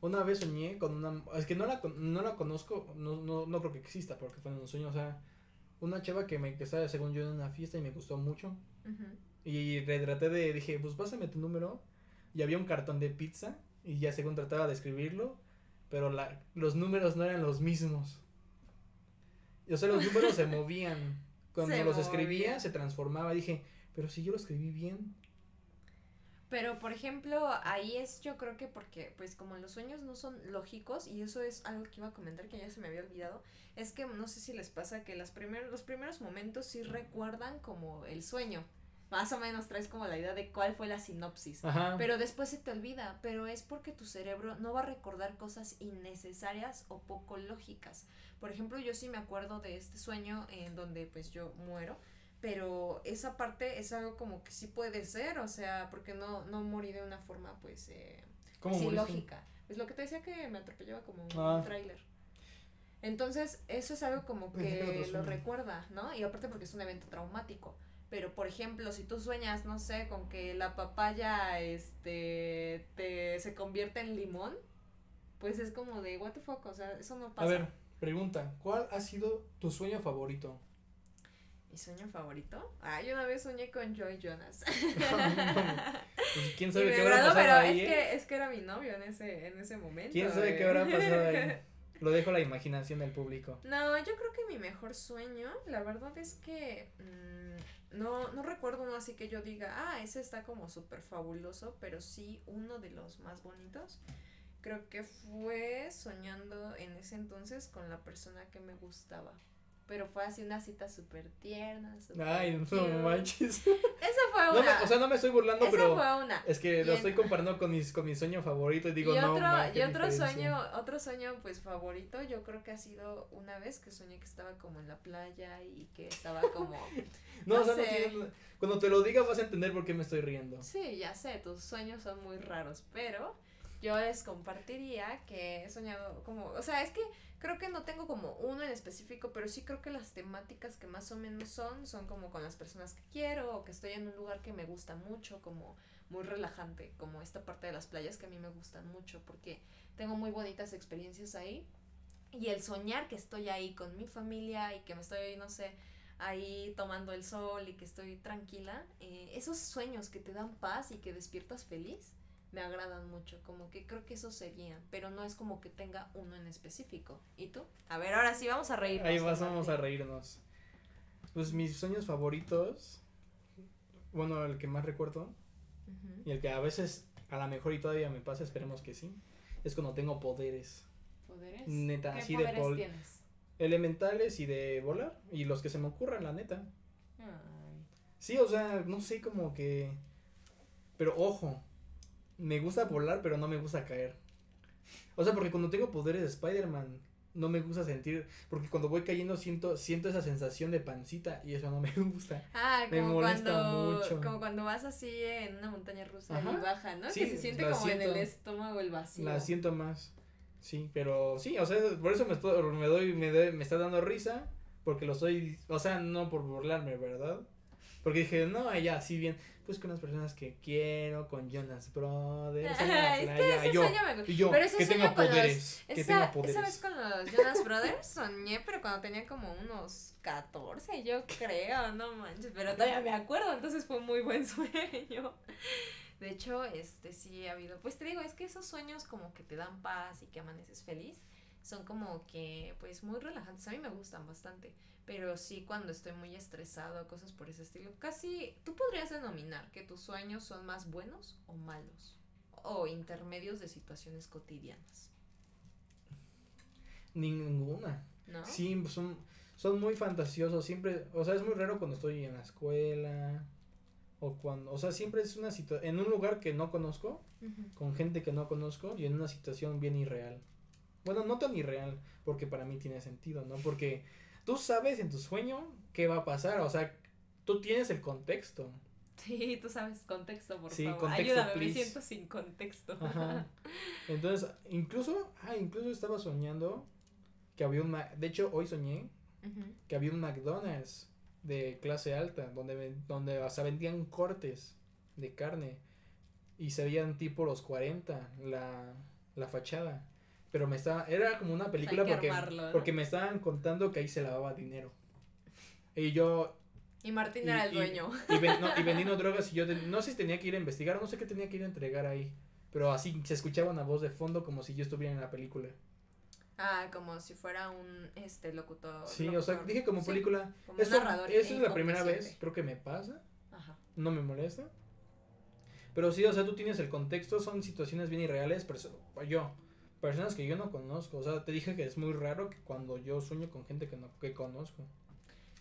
una vez soñé con una, es que no la, no la conozco, no, no, no creo que exista porque fue en un sueño, o sea, una chava que me, que estaba según yo en una fiesta y me gustó mucho. Y retraté de, dije, pues pásame tu número. Y había un cartón de pizza. Y ya según trataba de escribirlo. Pero la, los números no eran los mismos. O sea, los números se [LAUGHS] movían. Cuando Se los escribía, se transformaba. Dije, pero si yo lo escribí bien. Pero, por ejemplo, ahí es yo creo que porque, pues como los sueños no son lógicos, y eso es algo que iba a comentar que ya se me había olvidado, es que no sé si les pasa que las primer, los primeros momentos sí recuerdan como el sueño. Más o menos traes como la idea de cuál fue la sinopsis. Ajá. Pero después se te olvida, pero es porque tu cerebro no va a recordar cosas innecesarias o poco lógicas. Por ejemplo, yo sí me acuerdo de este sueño en donde pues yo muero, pero esa parte es algo como que sí puede ser, o sea, porque no, no morí de una forma pues eh, lógica. Pues lo que te decía que me atropellaba como un Ah. tráiler. Entonces, eso es algo como [LAUGHS] que lo recuerda, ¿no? Y aparte porque es un evento traumático. Pero, por ejemplo, si tú sueñas, no sé, con que la papaya, este, te, se convierte en limón, pues es como de, what the fuck, o sea, eso no pasa. A ver, pregunta, ¿cuál ha sido tu sueño favorito? ¿Mi sueño favorito? Ah, yo una vez soñé con Joy Jonas. [LAUGHS] Pues, ¿Quién sabe qué habrá pasado pero ahí? es eh? que, es que era mi novio en ese, en ese momento. ¿Quién sabe eh. qué habrá pasado ahí? [LAUGHS] Lo dejo a la imaginación del público. No, yo creo que mi mejor sueño, la verdad es que mm, no, no recuerdo uno así que yo diga, ah, ese está como súper fabuloso, pero sí uno de los más bonitos. Creo que fue soñando en ese entonces con la persona que me gustaba. Pero fue así una cita súper tierna. súper Ay, no cute. manches. [LAUGHS] Esa fue No una. me- o sea, no me estoy burlando, esa pero fue una. es que Y lo en- estoy comparando con, mis, con mi sueño favorito y digo, y no, otro, qué y otro sueño, otro sueño pues favorito, yo creo que ha sido una vez que soñé que estaba como en la playa y que estaba como [LAUGHS] No, no o sea, no sé. cuando te lo diga vas a entender por qué me estoy riendo. Sí, ya sé, tus sueños son muy raros, pero yo les compartiría que he soñado como, o sea, es que creo que no tengo como uno en específico, pero sí creo que las temáticas que más o menos son, son como con las personas que quiero o que estoy en un lugar que me gusta mucho, como muy relajante, como esta parte de las playas que a mí me gustan mucho, porque tengo muy bonitas experiencias ahí. Y el soñar que estoy ahí con mi familia y que me estoy, no sé, ahí tomando el sol y que estoy tranquila, eh, esos sueños que te dan paz y que despiertas feliz, me agradan mucho, como que creo que esos serían, pero no es como que tenga uno en específico. ¿Y tú? A ver, ahora sí vamos a reírnos. Ahí vas, vamos a reírnos. Pues mis sueños favoritos, bueno, el que más recuerdo Ujú. y el que a veces a lo mejor y todavía me pasa, esperemos que sí, es cuando tengo poderes ¿Poderes? Neta, ¿Qué así de poderes pol- tienes? elementales y de volar y los que se me ocurran, la neta. Ay. Sí, o sea, no sé como que pero ojo, me gusta volar, pero no me gusta caer. O sea, porque cuando tengo poderes de Spider-Man no me gusta sentir, porque cuando voy cayendo siento siento esa sensación de pancita y eso no me [LAUGHS] gusta. Ah, Me como molesta cuando, mucho. como cuando vas así en una montaña rusa Ajá. y baja, ¿no? Sí, que se siente como en el estómago el vacío. La siento más. Sí, pero sí, o sea, por eso me estoy, me doy, me doy- me está dando risa, porque lo estoy, o sea, no por burlarme, ¿verdad? Porque dije, no, ya, sí bien, pues con las personas que quiero, con Jonas Brothers, en la [LAUGHS] Es que playa, ese yo, sueño me gusta. y yo, Pero ese que sueño tenga con los- poderes, que Esa, esa vez con los Jonas Brothers soñé, pero cuando tenía como unos 14, yo creo, no manches, pero todavía me acuerdo, entonces fue un muy buen [LAUGHS] sueño. De hecho, este sí ha habido, pues te digo, es que esos sueños como que te dan paz y que amaneces feliz, son como que pues muy relajantes, a mí me gustan bastante, pero sí cuando estoy muy estresado, cosas por ese estilo, casi tú podrías denominar que tus sueños son más buenos o malos, o intermedios de situaciones cotidianas. Ninguna. ¿No? Sí, son, son muy fantasiosos, siempre, o sea, es muy raro cuando estoy en la escuela, o cuando, o sea, siempre es una situación, en un lugar que no conozco, con gente que no conozco y en una situación bien irreal. Bueno, no tan irreal, porque para mí tiene sentido, ¿no? Porque tú sabes en tu sueño qué va a pasar, o sea, tú tienes el contexto. Sí, tú sabes, contexto, por Sí, favor. contexto, Ayúdame, please. me siento sin contexto. Ajá. Entonces, incluso, ah, incluso estaba soñando que había un, de hecho, hoy soñé que había un McDonald's de clase alta donde donde o sea, vendían cortes de carne y se veían tipo los 40 la, la fachada pero me estaba era como una película Hay que porque armarlo, ¿no? porque me estaban contando que ahí se lavaba dinero y yo Y Martín y- era el y- dueño. y, ven- no, y vendiendo drogas y yo no sé si tenía que ir a investigar no sé qué tenía que ir a entregar ahí pero así se escuchaba una voz de fondo como si yo estuviera en la película Ah, como si fuera un este locutor. sí o sea dije como Sí, película como eso, narrador eso es la primera vez creo que me pasa Ajá. no me molesta. Pero sí, o sea, tú tienes el contexto, son situaciones bien irreales, perso- yo, personas que yo no conozco, o sea, te dije que es muy raro que cuando yo sueño con gente que no que conozco.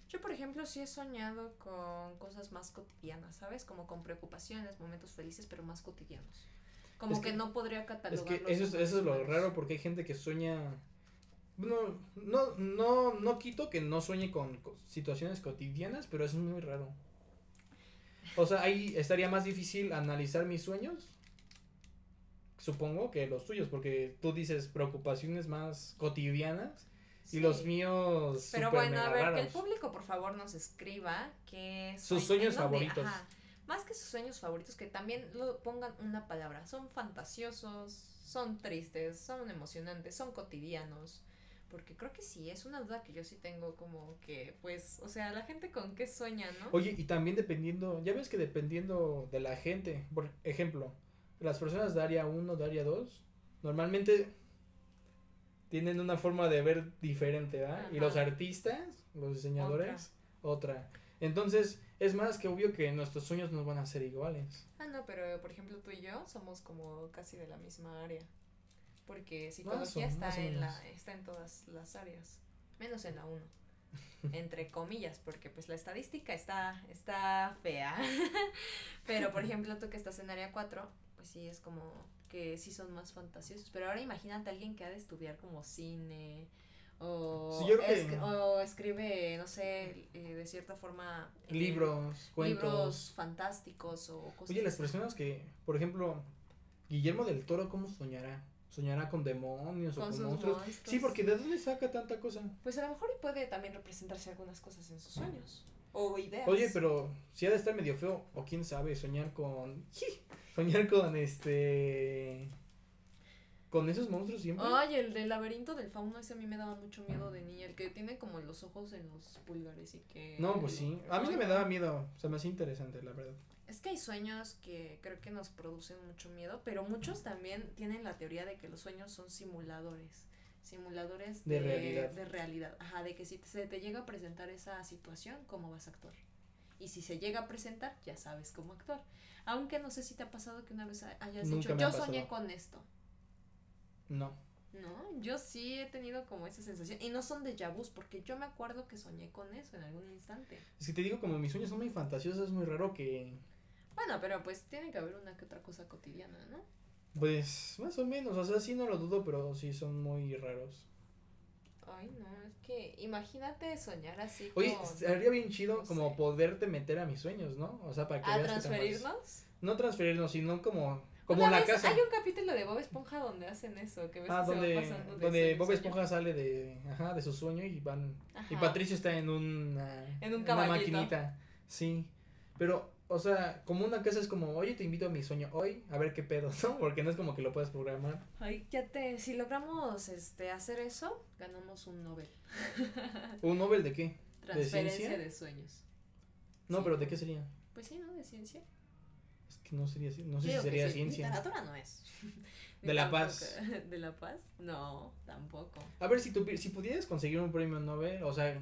Yo, por ejemplo, sí he soñado con cosas más cotidianas, ¿sabes? Como con preocupaciones, momentos felices, pero más cotidianos. Como Es que, que- no podría Es catalogarlos. que eso es, eso es lo raro porque hay gente que sueña no, no, no, no quito que no sueñe con co- situaciones cotidianas, pero es muy raro. O sea, ahí estaría más difícil analizar mis sueños, supongo, que los tuyos, porque tú dices preocupaciones más cotidianas y los míos Pero bueno, a ver, que el público por favor nos escriba que Sus sueñ- sueños favoritos. ajá, más que sus sueños favoritos, que también lo pongan una palabra. Son fantasiosos, son tristes, son emocionantes, son cotidianos. Porque creo que sí, es una duda que yo sí tengo como que, pues, o sea, la gente con qué sueña, ¿no? Oye, y también dependiendo, ya ves que dependiendo de la gente, por ejemplo, las personas de área 1, de área 2, normalmente tienen una forma de ver diferente, ¿verdad? Y los artistas, los diseñadores, otra. Entonces, es más que obvio que nuestros sueños no van a ser iguales. Ah, no, pero por ejemplo tú y yo somos como casi de la misma área. Porque psicología o- está más en la está en todas las áreas, menos en la 1. Entre comillas, porque pues la estadística está está fea. [LAUGHS] pero por ejemplo, tú que estás en área 4, pues sí es como que sí son más fantasiosos, pero ahora imagínate a alguien que ha de estudiar como cine o, Sí, que- escribe, no sé, eh, de cierta forma eh, Libros, cuentos. libros fantásticos o cosas Oye, las personas que, por ejemplo, Guillermo del Toro, ¿cómo soñará? ¿Soñará con demonios o Con monstruos? monstruos. Sí, porque ¿de dónde saca tanta cosa? Pues a lo mejor y puede también representarse algunas cosas en sus sueños. O ideas. Oye, pero si ha de estar medio feo, o quién sabe, soñar con. Soñar con este. Con esos monstruos siempre. Ay, el del laberinto del fauno, ese a mí me daba mucho miedo de niña. El que tiene como los ojos en los pulgares y que. no, pues sí. A mí no me daba miedo. Se me hacía interesante, la verdad. Es que hay sueños que creo que nos producen mucho miedo, pero muchos también tienen la teoría de que los sueños son simuladores. Simuladores De de, realidad. de realidad. Ajá, de que si te- se te llega a presentar esa situación, ¿cómo vas a actuar? Y si se llega a presentar, ya sabes cómo actuar. Aunque no sé si te ha pasado que una vez ha- hayas Nunca dicho, yo soñé con esto. No. No, yo sí he tenido como esa sensación. Y no son de vus, porque yo me acuerdo que soñé con eso en algún instante. Es que te digo, como mis sueños son muy fantasiosos, es muy raro que. Bueno, pero pues tiene que haber una que otra cosa cotidiana, ¿no? Pues más o menos. O sea, sí no lo dudo, pero sí son muy raros. Ay, no, es que imagínate soñar así. Oye, estaría bien chido no como sé. poderte meter a mis sueños, ¿no? O sea, para que ¿A veas que transferirnos? No transferirnos, sino como. Como Una en la vez casa. Hay un capítulo de Bob Esponja donde hacen eso, que ves Ah, que se donde, va pasando de donde sueño en Bob. Esponja sale de, ajá, de su sueño y van, y. Patricio está en una, En un una maquinita, sí, pero, o sea, como una casa es como, oye, te invito a mi sueño hoy, a ver qué pedo, [LAUGHS] ¿no? Porque no es como que lo puedas programar. Ay, ya te, si logramos este hacer eso, ganamos un Nobel. [LAUGHS] ¿Un Nobel de qué? Transferencia ciencia? de sueños. No, Sí. pero ¿de qué sería? Pues sí, ¿no? De ciencia. Es que no sería, no sé si sería sí, ciencia. Literatura no es. [LAUGHS] De La tampoco- Paz. ¿De La Paz? No, tampoco. A ver, si tú, si pudieras conseguir un premio Nobel, o sea,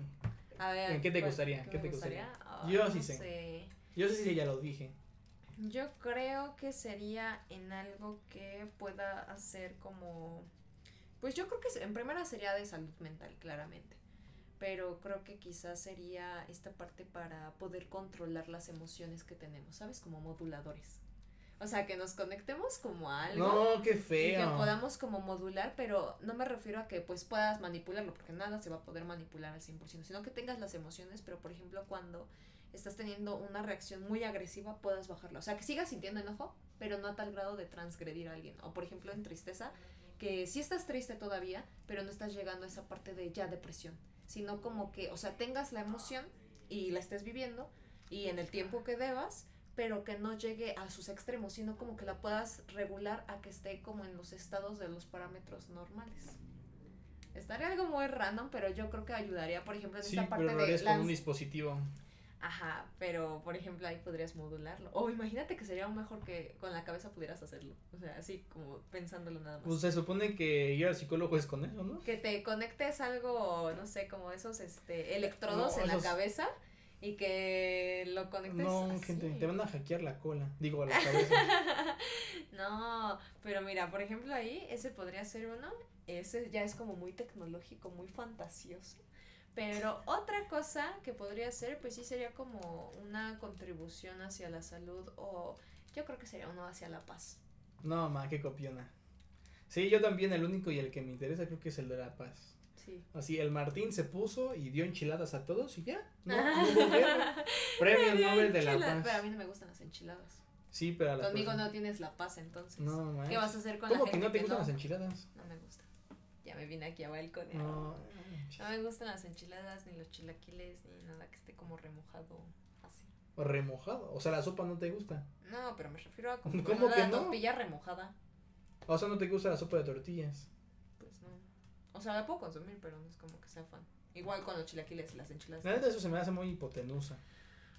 A ver. ¿En qué te ¿cuál- gustaría? qué ¿Qué me te gustaría? Yo no sí sé. sé. Yo sé si ya lo dije. Yo creo que sería en algo que pueda hacer como... Pues yo creo que en primera sería de salud mental, claramente. Pero creo que quizás sería esta parte para poder controlar las emociones que tenemos, ¿sabes? Como moduladores. O sea, que nos conectemos como a algo. No, qué Y que feo. podamos como modular, pero no me refiero a que pues puedas manipularlo, porque nada se va a poder manipular al 100%, sino que tengas las emociones, pero por ejemplo cuando estás teniendo una reacción muy agresiva, puedas bajarla. O sea, que sigas sintiendo enojo, pero no a tal grado de transgredir a alguien. O por ejemplo en tristeza, que sí estás triste todavía, pero no estás llegando a esa parte de ya depresión, sino como que, o sea, tengas la emoción y la estés viviendo y en el tiempo que debas, pero que no llegue a sus extremos, sino como que la puedas regular a que esté como en los estados de los parámetros normales. Estaría algo muy random, pero yo creo que ayudaría, por ejemplo, en Sí, esta parte pero lo de harías la con un dispositivo. Ajá, pero por ejemplo ahí podrías modularlo. O imagínate que sería aún mejor que con la cabeza pudieras hacerlo. O sea, así como pensándolo nada más. Pues se supone que ir al psicólogo es con eso, ¿no? que te conectes algo, no sé, como esos este electrodos No, en esos- la cabeza y que lo conectes No, así. gente, te van a hackear la cola. Digo, la cabeza. [LAUGHS] no, pero mira, por ejemplo ahí, ese podría ser uno. Ese ya es como muy tecnológico, muy fantasioso. Pero otra cosa que podría ser, pues sí sería como una contribución hacia la salud o yo creo que sería uno hacia la paz. No, ma, qué copiona. Sí, yo también, el único y el que me interesa creo que es el de la paz. Sí. Así, el Martín se puso y dio enchiladas a todos y ya. [LAUGHS] No. Premio Nobel de la Paz. Pero a mí no me gustan las enchiladas. Sí, pero a las Conmigo no tienes la paz entonces. No, manches. ¿Qué vas a hacer con ¿Cómo la que gente no te que gustan no? las enchiladas? No me gusta. Ya me vine aquí a balconear. No. No me gustan las enchiladas, ni los chilaquiles, ni nada que esté como remojado así. Remojado. O sea, la sopa no te gusta. No, pero me refiero a como [LAUGHS] ¿Cómo la que no? tortilla remojada. O sea, no te gusta la sopa de tortillas. Pues no. O sea, la puedo consumir, pero no es como que sea fan. Igual con los chilaquiles y las enchiladas. La neta, eso se me hace muy hipotenusa.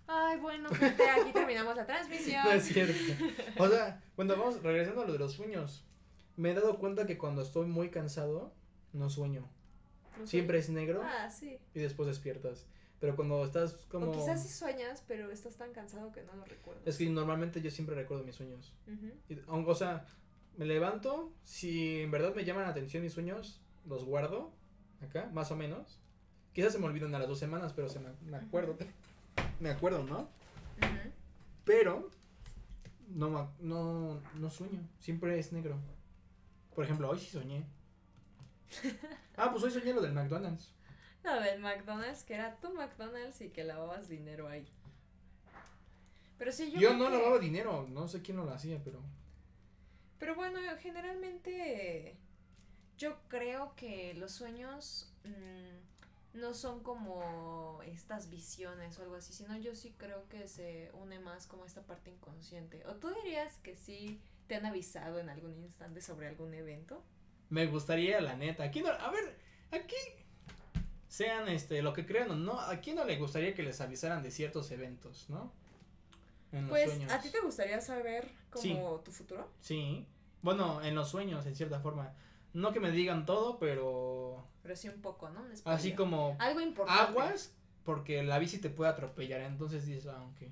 Ay, bueno, gente, aquí terminamos la transmisión. [LAUGHS] No es cierto. O sea, cuando vamos regresando a lo de los sueños, me he dado cuenta que cuando estoy muy cansado, no sueño. ¿No Siempre es negro? Ah, sí. y después despiertas. Pero cuando estás como... O quizás sí sueñas, pero estás tan cansado que no lo recuerdas. Es que normalmente yo siempre recuerdo mis sueños. Ujú. Y, aunque, o sea, me levanto, si en verdad me llaman la atención mis sueños, los guardo acá, más o menos. Quizás se me olvidan a las dos semanas, pero se me, me acuerdo. Me acuerdo, ¿no? Ujú. Pero no, no, no sueño, siempre es negro. Por ejemplo, hoy sí soñé. [LAUGHS] Ah, pues hoy soñé lo del McDonald's. Lo del McDonald's, que era tu McDonald's y que lavabas dinero ahí. Pero sí, yo. Yo, no que- lavaba dinero, no sé quién no lo hacía, pero... Pero bueno, generalmente. Yo creo que los sueños. mm, no son como estas visiones o algo así, sino yo sí creo que se une más como esta parte inconsciente. ¿O tú dirías que sí te han avisado en algún instante sobre algún evento? Me gustaría, la neta. Aquí no, a ver, aquí sean este lo que crean o no, a quién no le gustaría que les avisaran de ciertos eventos, ¿no? En los Pues, sueños. ¿a ti te gustaría saber como Sí. tu futuro? Sí. Bueno, en los sueños, en cierta forma. No que me digan todo, pero Pero sí un poco, ¿no? Así como Algo importante. aguas, porque la bici te puede atropellar. Entonces dices, ah, ok.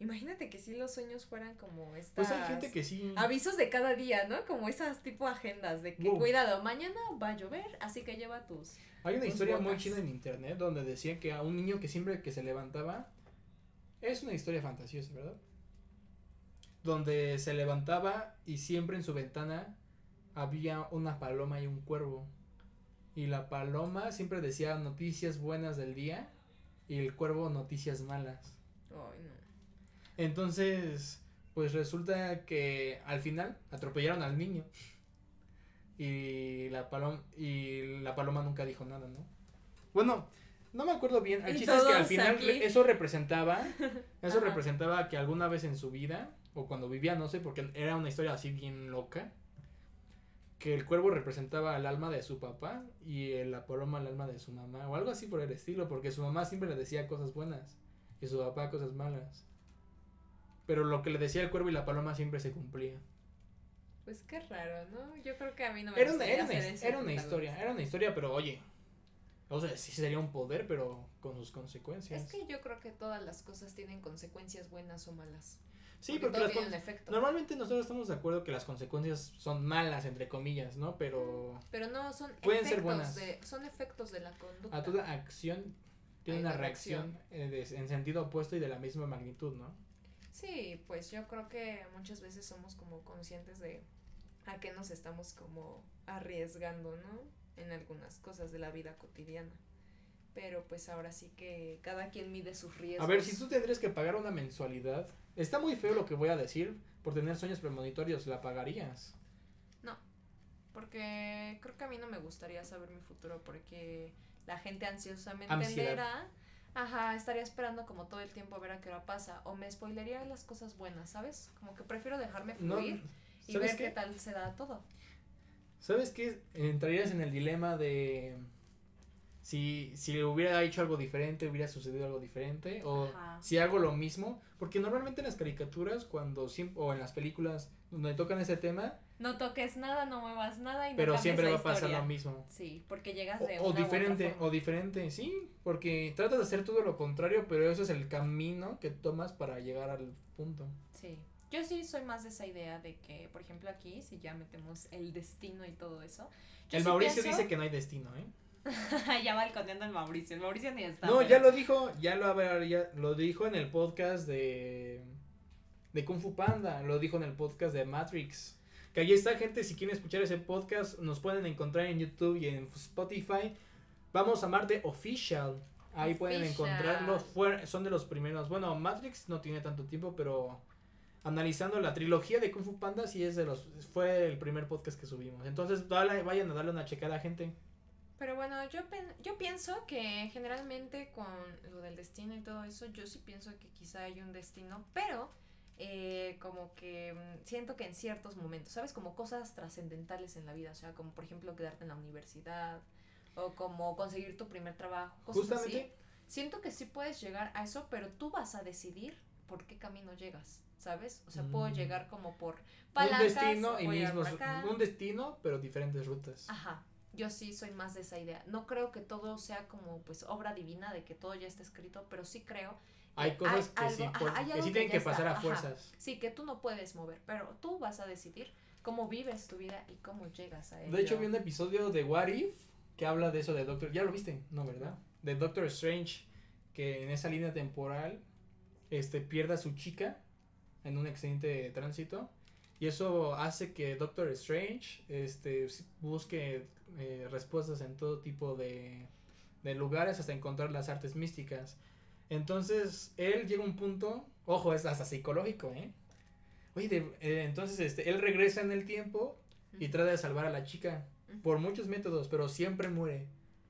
Imagínate que si los sueños fueran como estas... Pues hay gente que sí. Avisos de cada día, ¿no? Como esas tipo agendas de que cuidado, mañana va a llover, así que lleva tus... Hay una tus historia muy chida en internet donde decía que a un niño que siempre que se levantaba, es una historia fantasiosa, ¿verdad? Donde se levantaba y siempre en su ventana había una paloma y un cuervo. Y la paloma siempre decía noticias buenas del día y el cuervo noticias malas. Ay, no. Entonces, pues resulta que al final atropellaron al niño. Y la paloma y la paloma nunca dijo nada, ¿no? Bueno, no me acuerdo bien. El chiste es que al final aquí. eso representaba [LAUGHS] eso Ajá. representaba que alguna vez en su vida o cuando vivía, no sé, porque era una historia así bien loca, que el cuervo representaba al alma de su papá y el- la paloma al alma de su mamá o algo así por el estilo, porque su mamá siempre le decía cosas buenas y su papá cosas malas. Pero lo que le decía el cuervo y la paloma siempre se cumplía. Pues qué raro, ¿no? Yo creo que a mí no me Era una, era una, era una historia, era una historia, pero oye, o sea, sí sería un poder, pero con sus consecuencias. Es que yo creo que todas las cosas tienen consecuencias buenas o malas. sí, porque todo las efecto. normalmente nosotros estamos de acuerdo que las consecuencias son malas, entre comillas, ¿no? Pero Pero no, son Pueden ser buenas. de, son efectos de la conducta. a toda acción tiene Hay una reacción eh, en sentido opuesto y de la misma magnitud, ¿no? Sí, pues yo creo que muchas veces somos como conscientes de a qué nos estamos como arriesgando, ¿no? En algunas cosas de la vida cotidiana. Pero pues ahora sí que cada quien mide sus riesgos. A ver, si tú tendrías que pagar una mensualidad, está muy feo lo que voy a decir, por tener sueños premonitorios, ¿la pagarías? Porque creo que a mí no me gustaría saber mi futuro porque la gente ansiosamente Ansiedad. Ajá, estaría esperando como todo el tiempo a ver a qué hora pasa. O me spoilería las cosas buenas, ¿sabes? Como que prefiero dejarme No, fluir y ¿sabes ver qué? qué? tal se da todo. ¿Sabes qué? Entrarías en el dilema de si, si hubiera hecho algo diferente, hubiera sucedido algo diferente, o Ajá. si hago lo mismo, porque normalmente en las caricaturas, cuando o en las películas donde tocan ese tema, No toques nada, no muevas nada y no pero cambies siempre la va a pasar historia. lo mismo. Sí, porque llegas O, de o u otra diferente, forma. o diferente, sí, porque tratas de hacer todo lo contrario, pero eso es el camino que tomas para llegar al punto. Sí. Yo sí soy más de esa idea de que, por ejemplo, aquí, si ya metemos el destino y todo eso. yo el sí Mauricio pienso- dice que no hay destino, ¿eh? [LAUGHS] ya balconeando el Mauricio. El Mauricio ni está. No, pero- ya lo dijo, ya lo, ya lo dijo en el podcast de, de Kung Fu Panda, lo dijo en el podcast de Matrix. Que ahí está, gente, si quieren escuchar ese podcast, nos pueden encontrar en YouTube y en Spotify Vamos a Marte Official. Ahí pueden encontrarlos. Son de los primeros. Bueno, Matrix no tiene tanto tiempo, pero analizando la trilogía de Kung Fu Panda, sí es de los. Fue el primer podcast que subimos. Entonces, dale- vayan a darle una checada, gente. Pero bueno, yo, yo pienso que generalmente con lo del destino y todo eso, yo sí pienso que quizá hay un destino, pero eh, como que mm, siento que en ciertos momentos, ¿sabes? Como cosas trascendentales en la vida, o sea, como por ejemplo quedarte en la universidad o como conseguir tu primer trabajo, cosas Justamente. así. Siento que sí puedes llegar a eso, pero tú vas a decidir por qué camino llegas, ¿sabes? O sea, puedo Mm. llegar como por un palancas, destino y mismos. Un destino, pero diferentes rutas. Ajá, yo sí soy más de esa idea. No creo que todo sea como pues obra divina de que todo ya está escrito, pero sí creo Hay cosas que algo- sí, ajá, por- hay que sí tienen que está, pasar a ajá. fuerzas. sí que tú no puedes mover, pero tú vas a decidir cómo vives tu vida y cómo llegas a ello. De hecho, vi un episodio de What If que habla de eso de Doctor. Ya lo viste, ¿no, verdad? De Doctor Strange, que en esa línea temporal este, pierde a su chica en un accidente de tránsito. Y eso hace que Doctor Strange este, busque eh, respuestas en todo tipo de, de lugares hasta encontrar las artes místicas. Entonces, él llega a un punto, ojo, es hasta psicológico, ¿eh? Oye, de- eh, entonces este, él regresa en el tiempo y trata de salvar a la chica por muchos métodos, pero siempre muere.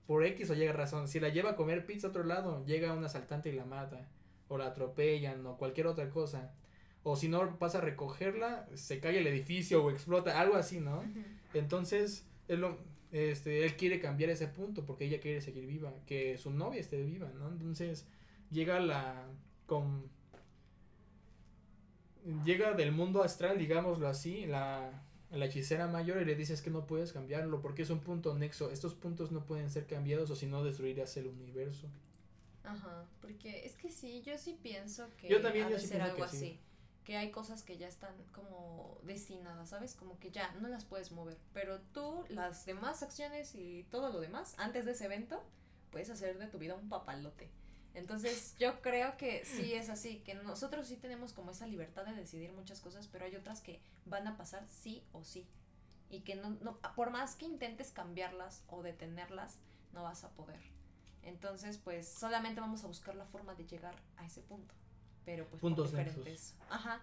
Por X o Y razón. Si la lleva a comer pizza a otro lado, llega un asaltante y la mata. O la atropellan o cualquier otra cosa. O si no pasa a recogerla, se cae el edificio o explota, algo así, ¿no? Entonces, él, lo, este, él quiere cambiar ese punto porque ella quiere seguir viva, que su novia esté viva, ¿no? Entonces, llega la... con Llega del mundo astral, digámoslo así, la, la hechicera mayor y le dices que no puedes cambiarlo porque es un punto nexo. Estos puntos no pueden ser cambiados o si no destruirías el universo. Ajá, porque es que sí, yo sí pienso que Yo también, ha yo de sí ser pienso algo que sí. así. Que hay cosas que ya están como destinadas, ¿sabes? Como que ya no las puedes mover. Pero tú, las demás acciones y todo lo demás, antes de ese evento, puedes hacer de tu vida un papalote. Entonces, yo creo que sí es así, que nosotros sí tenemos como esa libertad de decidir muchas cosas, pero hay otras que van a pasar sí o sí. Y que no, no por más que intentes cambiarlas o detenerlas, no vas a poder. Entonces, pues solamente vamos a buscar la forma de llegar a ese punto. Pero pues Puntos diferentes. Ajá.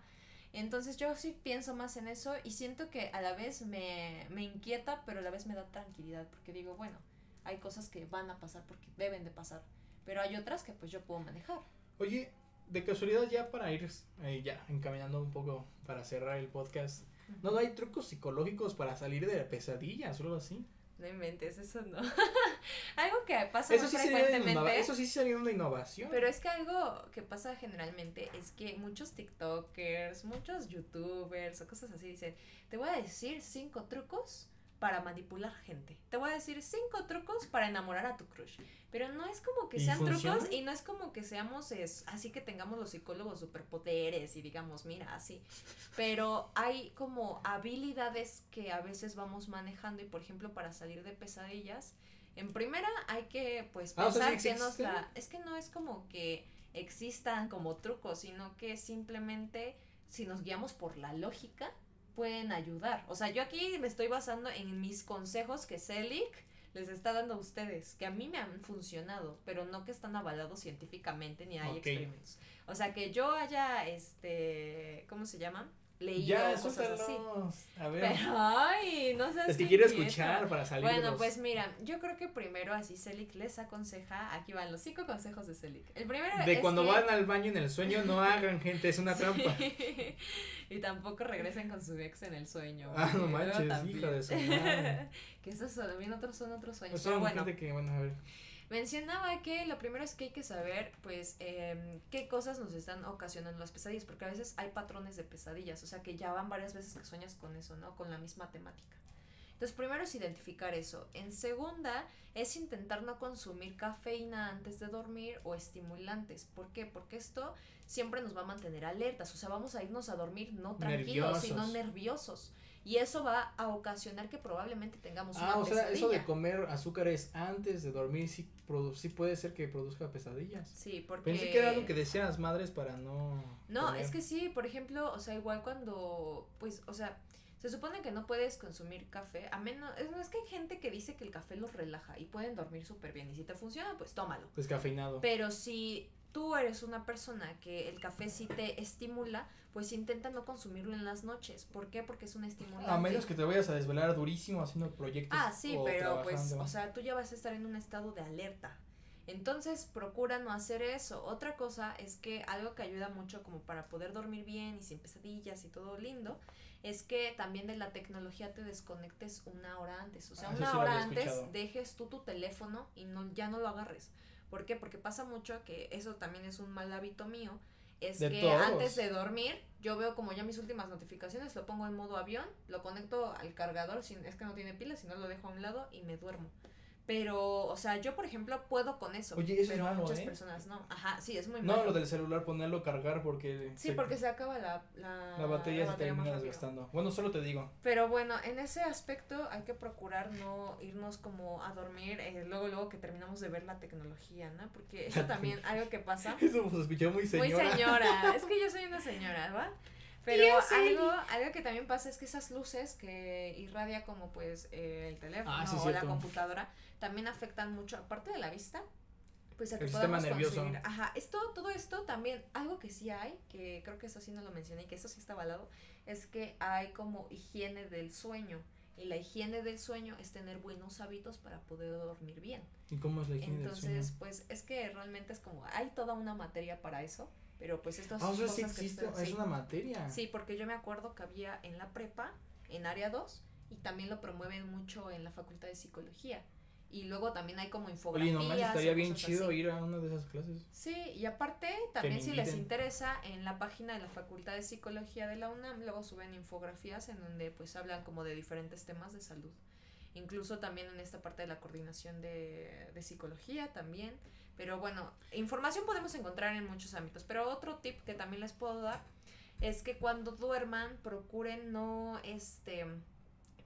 Entonces yo sí pienso más en eso y siento que a la vez me, me inquieta, pero a la vez me da tranquilidad, porque digo, bueno, hay cosas que van a pasar porque deben de pasar, pero hay otras que pues yo puedo manejar. Oye, de casualidad ya para ir eh, ya encaminando un poco para cerrar el podcast, ¿no hay trucos psicológicos para salir de pesadillas o algo así? No inventes, eso no. [LAUGHS] algo que pasa Eso muy sí, frecuentemente. eso sí sería una innovación. Pero es que algo que pasa generalmente es que muchos TikTokers, muchos YouTubers o cosas así dicen, te voy a decir cinco trucos para manipular gente. Te voy a decir cinco trucos para enamorar a tu crush. Pero no es como que ¿Y sean funciona? trucos y no es como que seamos es, así que tengamos los psicólogos superpoderes y digamos, mira, así. Pero hay como habilidades que a veces vamos manejando y por ejemplo para salir de pesadillas, en primera hay que pues Ah, o sea, pensar ¿sí que nos la... Es que no es como que existan como trucos, sino que simplemente si nos guiamos por la lógica pueden ayudar. O sea, yo aquí me estoy basando en mis consejos que Celic les está dando a ustedes, que a mí me han funcionado, pero no que están avalados científicamente ni hay experimentos. O sea, que yo haya, este, ¿cómo se llama? Leído ya, cosas así. A ver. Pero, ay, no seas es que quiero escuchar para salir. Bueno, pues mira, yo creo que primero así Celic les aconseja, aquí van los cinco consejos de Celic. El primero De es cuando que- van al baño en el sueño, no hagan, gente, es una [LAUGHS] Sí. trampa. [LAUGHS] y tampoco regresen con su ex en el sueño. Ah, no manches, hija de su madre. [LAUGHS] que esos son, también otros son otros sueños. Son Pero bueno, gente que, bueno, a ver. Mencionaba que lo primero es que hay que saber, pues, em, qué cosas nos están ocasionando las pesadillas, porque a veces hay patrones de pesadillas, o sea, que ya van varias veces que sueñas con eso, ¿no? Con la misma temática. Entonces, primero es identificar eso. En segunda, es intentar no consumir cafeína antes de dormir o estimulantes. ¿Por qué? Porque esto siempre nos va a mantener alertas. O sea, vamos a irnos a dormir no tranquilos, sino Nerviosos. Y eso va a ocasionar que probablemente tengamos Ah, una o sea, eso de comer azúcares antes de dormir sí, produ- sí puede ser que produzca pesadillas. Sí, porque... Pensé que era algo que decían las madres para no. No, comer. es que sí, por ejemplo, o sea, igual cuando, pues, o sea, Se supone que no puedes consumir café, a menos, es, es que hay gente que dice que el café los relaja y pueden dormir súper bien y si te funciona, pues tómalo. Descafeinado. Pero si tú eres una persona que el café sí te estimula, pues intenta no consumirlo en las noches. ¿Por qué? Porque es un estimulante. A menos que te vayas a desvelar durísimo haciendo proyectos. Ah, sí, o pero pues, o sea, tú ya vas a estar en un estado de alerta. Entonces, procura no hacer eso. Otra cosa es que algo que ayuda mucho como para poder dormir bien y sin pesadillas y todo lindo, es que también de la tecnología te desconectes una hora antes. O sea, Ah, una sí hora antes dejes tú tu teléfono y no, ya no lo agarres. ¿Por qué? Porque pasa mucho que eso también es un mal hábito mío. Es De que todos. antes de dormir, yo veo como ya mis últimas notificaciones, lo pongo en modo avión, lo conecto al cargador, sin, es que no tiene pilas, si no lo dejo a un lado y me duermo. Pero, o sea, yo por ejemplo puedo con eso. Oye, eso es pero malo, muchas ¿eh? personas no. Ajá, sí, es muy No, malo. lo del celular, ponerlo a cargar porque. Sí, porque se acaba la, la, La batería se termina desgastando. Bueno, solo te digo. Pero bueno, en ese aspecto hay que procurar no irnos como a dormir eh, luego, luego que terminamos de ver la tecnología, ¿no? Porque eso también, [LAUGHS] algo que pasa. [LAUGHS] Eso se escuchó muy señora. Muy señora, es que yo soy una señora, ¿va? Pero algo, algo que también pasa es que esas luces que irradia como pues eh, el teléfono Ah, sí, o la computadora también afectan mucho, aparte de la vista, pues a que El sistema nervioso. conseguir- Ajá, esto, todo esto también, algo que sí hay, que creo que eso sí no lo mencioné y que eso sí está avalado, es que hay como higiene del sueño. Y la higiene del sueño es tener buenos hábitos para poder dormir bien. ¿Y cómo es la higiene del sueño? Entonces, pues es que realmente es como, hay toda una materia para eso, pero pues estas Ah, o sea, cosas sí que existe, estoy- es sí. una materia. Sí, porque yo me acuerdo que había en la prepa, en área 2, y también lo promueven mucho en la facultad de psicología. Y luego también hay como Oye, infografías. nomás estaría bien chido así. ir a una de esas clases. Sí, y aparte, también si les interesa, en la página de la Facultad de Psicología de la UNAM, luego suben infografías en donde pues hablan como de diferentes temas de salud. Incluso también en esta parte de la coordinación de, de psicología también. Pero bueno, información podemos encontrar en muchos ámbitos. Pero otro tip que también les puedo dar es que cuando duerman procuren no, este,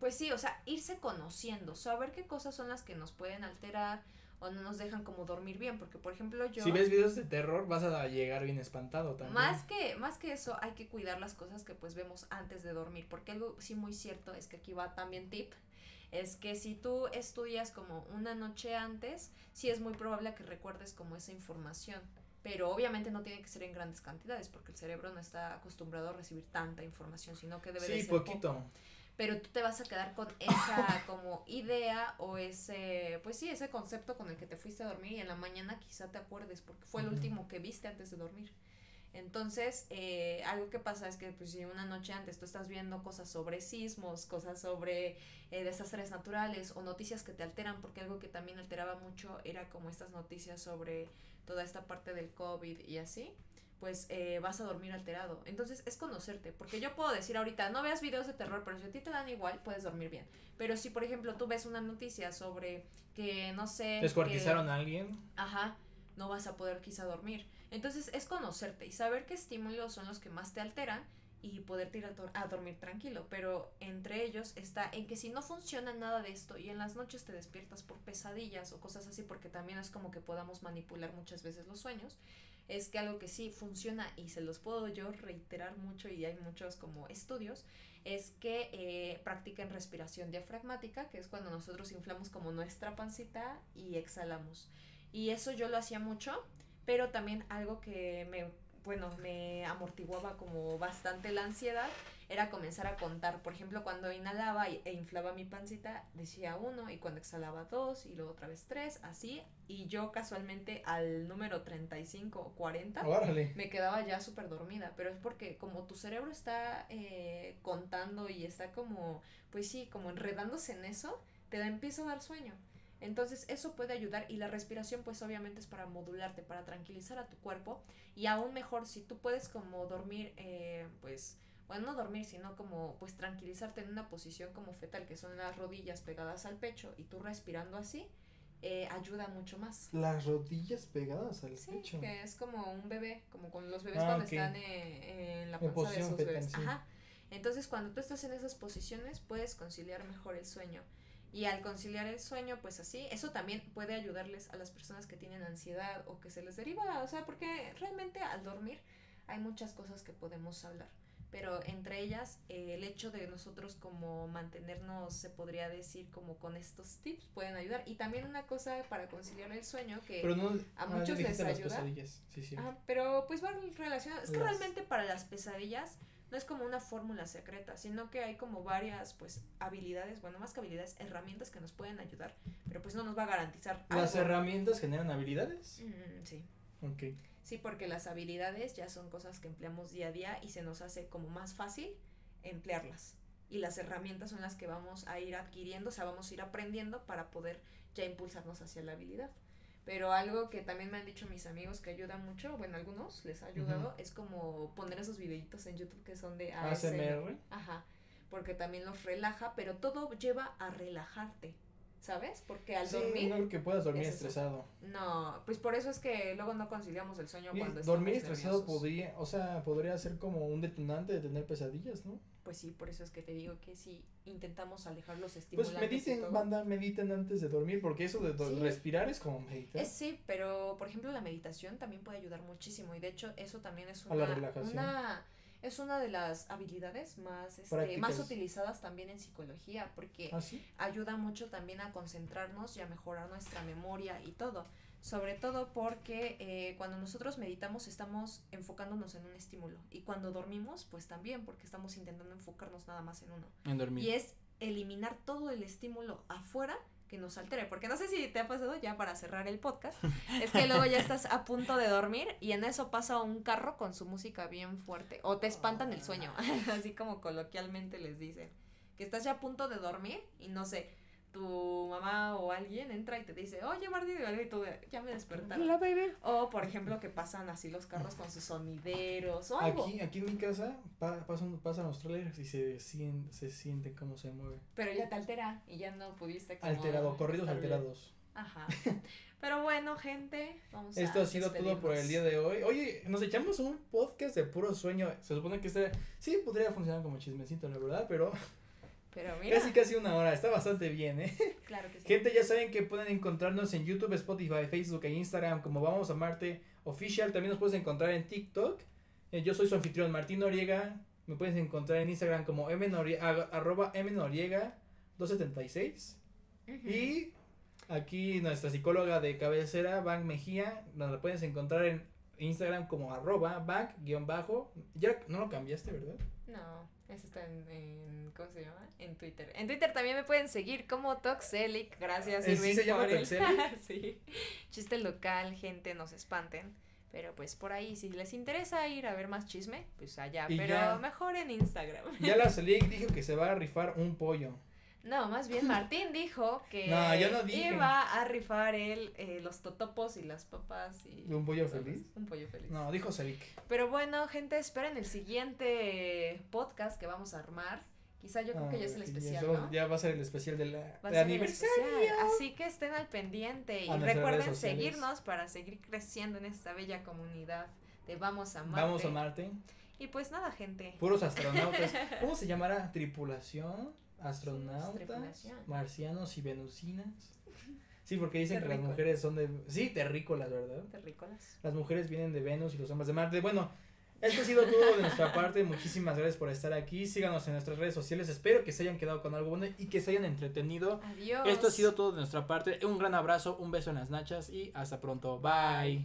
pues sí, o sea, irse conociendo, saber qué cosas son las que nos pueden alterar o no nos dejan como dormir bien, porque por ejemplo yo... Si ves videos de terror, vas a llegar bien espantado también. Más que, más que eso, hay que cuidar las cosas que pues vemos antes de dormir, porque algo sí muy cierto es que aquí va también tip, es que si tú estudias como una noche antes, sí es muy probable que recuerdes como esa información, pero obviamente no tiene que ser en grandes cantidades, porque el cerebro no está acostumbrado a recibir tanta información, sino que debe de Sí, ser poco poquito. Pero tú te vas a quedar con esa [LAUGHS] como idea o ese, pues sí, ese concepto con el que te fuiste a dormir y en la mañana quizá te acuerdes porque fue el último que viste antes de dormir. Entonces, eh, algo que pasa es que pues si una noche antes tú estás viendo cosas sobre sismos, cosas sobre eh, desastres naturales o noticias que te alteran, porque algo que también alteraba mucho era como estas noticias sobre toda esta parte del COVID y así, pues eh, vas a dormir alterado. Entonces es conocerte, porque yo puedo decir ahorita, no veas videos de terror, pero si a ti te dan igual, puedes dormir bien. Pero si, por ejemplo, tú ves una noticia sobre que, no sé... Descuartizaron que- a alguien. Ajá, no vas a poder quizá dormir. Entonces es conocerte y saber qué estímulos son los que más te alteran y poderte ir a, dor- a dormir tranquilo. Pero entre ellos está en que si no funciona nada de esto y en las noches te despiertas por pesadillas o cosas así, porque también es como que podamos manipular muchas veces los sueños, es que algo que sí funciona y se los puedo yo reiterar mucho y hay muchos como estudios, es que eh, respiración diafragmática, que es cuando nosotros inflamos como nuestra pancita y exhalamos. Y eso yo lo hacía mucho, pero también algo que me, bueno, me amortiguaba como bastante la ansiedad era comenzar a contar. Por ejemplo, cuando inhalaba e inflaba mi pancita, decía uno, y cuando exhalaba dos, y luego otra vez tres, así. Y yo casualmente al número 35 o 40 Órale. me quedaba ya súper dormida, pero es porque como tu cerebro está eh, contando y está como, pues sí, como enredándose en eso, te da, empieza a dar sueño. Entonces eso puede ayudar y la respiración pues obviamente es para modularte, para tranquilizar a tu cuerpo y aún mejor si tú puedes como dormir, eh, pues, bueno, no dormir, sino como pues tranquilizarte en una posición como fetal, que son las rodillas pegadas al pecho y tú respirando así, eh, ayuda mucho más. Las rodillas pegadas al Sí, pecho. que es como un bebé, como con los bebés Ah, cuando están eh, en la panza de posición sus fetal, bebés. sí. Ajá. Entonces, cuando tú estás en esas posiciones, puedes conciliar mejor el sueño. Y al conciliar el sueño, pues así, eso también puede ayudarles a las personas que tienen ansiedad o que se les deriva, o sea, porque realmente al dormir hay muchas cosas que podemos hablar. pero entre ellas eh, el hecho de nosotros como mantenernos, se podría decir, como con estos tips pueden ayudar. Y también una cosa para conciliar el sueño que Pero no, a ah, muchos les las ayuda. pesadillas, Sí, sí. Ajá, pero pues va relacionado. Es que Las- realmente para las pesadillas no es como una fórmula secreta, sino que hay como varias pues habilidades, bueno, más que habilidades, herramientas que nos pueden ayudar, pero pues no nos va a garantizar ¿Las algo. herramientas generan habilidades? Mm, sí. Ok. Sí, porque las habilidades ya son cosas que empleamos día a día y se nos hace como más fácil emplearlas. Y las herramientas son las que vamos a ir adquiriendo, o sea, vamos a ir aprendiendo para poder ya impulsarnos hacia la habilidad. Pero algo que también me han dicho mis amigos que ayuda mucho, bueno, algunos les ha ayudado, es como poner esos videitos en YouTube que son de ASMR. Ajá, porque también los relaja, pero todo lleva a relajarte, ¿sabes? Porque al Sí, dormir... no que puedas dormir es estresado. No, pues por eso es que luego no conciliamos el sueño Y cuando dormir estresado nerviosos. podría, o sea, podría ser como un detonante de tener pesadillas, ¿no? Pues sí, por eso es que te digo que si intentamos alejar los Pues estimulantes y mediten, banda, mediten antes de dormir, porque eso de Sí. respirar es como meditar. Es sí, pero por ejemplo la meditación también puede ayudar muchísimo y de hecho eso también es A una, la relajación. una es una de las habilidades más este, más utilizadas también en psicología porque ¿Ah, sí? ayuda mucho también a concentrarnos y a mejorar nuestra memoria y todo. Sobre todo porque eh, cuando nosotros meditamos estamos enfocándonos en un estímulo y cuando dormimos pues también porque estamos intentando enfocarnos nada más en uno. En dormir. Y es eliminar todo el estímulo afuera que nos altere. Porque no sé si te ha pasado ya para cerrar el podcast. es que luego ya estás a punto de dormir y en eso pasa un carro con su música bien fuerte. O te espantan el sueño. [LAUGHS] Así como coloquialmente les dicen. Que estás ya a punto de dormir y no sé. Tu mamá o alguien entra y te dice, oye Martín, y tú ya me despertaron. Hola, baby. O por ejemplo que pasan así los carros con sus sonideros o algo. Aquí, aquí en mi casa pa- pasan, pasan los trailers y se, sien- se sienten cómo se mueve. Pero ya te altera y ya no pudiste como Alterado, corridos alterados. Ajá. Pero bueno, gente, vamos a Esto ha sido todo por el día de hoy. Oye, nos echamos un podcast de puro sueño. Se supone que este sí podría funcionar como chismecito, la verdad, pero Pero mira, casi casi una hora. Está bastante bien, ¿eh? [LAUGHS] claro que sí. Gente, ya saben que pueden encontrarnos en YouTube, Spotify, Facebook e Instagram como Vamos a Marte Official. También nos puedes encontrar en TikTok. Eh, yo soy su anfitrión Martín Noriega. Me puedes encontrar en Instagram como mnoriega, arroba mnoriega 276. Ujú. Y aquí nuestra psicóloga de cabecera, Bank Mejía, nos la puedes encontrar en Instagram como arroba bank guion bajo. Ya no lo cambiaste, ¿verdad? No, eso está en, en- ¿cómo se llama? En Twitter. En Twitter también me pueden seguir como Toxelic. Gracias, Eh, ¿sí Irving, se llama por el- Toxelic? [LAUGHS] sí. Chiste local, gente, no se espanten. Pero pues por ahí, si les interesa ir a ver más chisme, pues allá. Y pero ya. mejor en Instagram. Ya la [LAUGHS] Selig dijo que se va a rifar un pollo. No, más bien Martín [LAUGHS] dijo que No, yo no dije. iba a rifar él eh, los totopos y las papas y ¿Un pollo ¿sabes? feliz? Un pollo feliz. No, dijo Selig. Pero bueno, gente, esperen el siguiente podcast que vamos a armar. Quizá yo creo que ya es el Ah, especial, ya, ¿no? ya va a ser el especial de del ser el aniversario. especial, Así que estén al pendiente y A recuerden seguirnos para seguir creciendo en esta bella comunidad de Vamos a Marte. Vamos a Marte. Y pues nada, gente. Puros astronautas. [LAUGHS] ¿Cómo se llamará? Tripulación, astronautas, marcianos y venusinas. [LAUGHS] Sí, porque dicen que las Terrícolas. mujeres son de... Sí, terrícolas, ¿verdad? Terrícolas. Las mujeres vienen de Venus y los hombres de Marte. Bueno, esto ha sido todo de nuestra parte. [LAUGHS] Muchísimas gracias por estar aquí. Síganos en nuestras redes sociales. Espero que se hayan quedado con algo bueno y que se hayan entretenido. Adiós. Esto ha sido todo de nuestra parte. Un gran abrazo, un beso en las nachas y hasta pronto. Bye.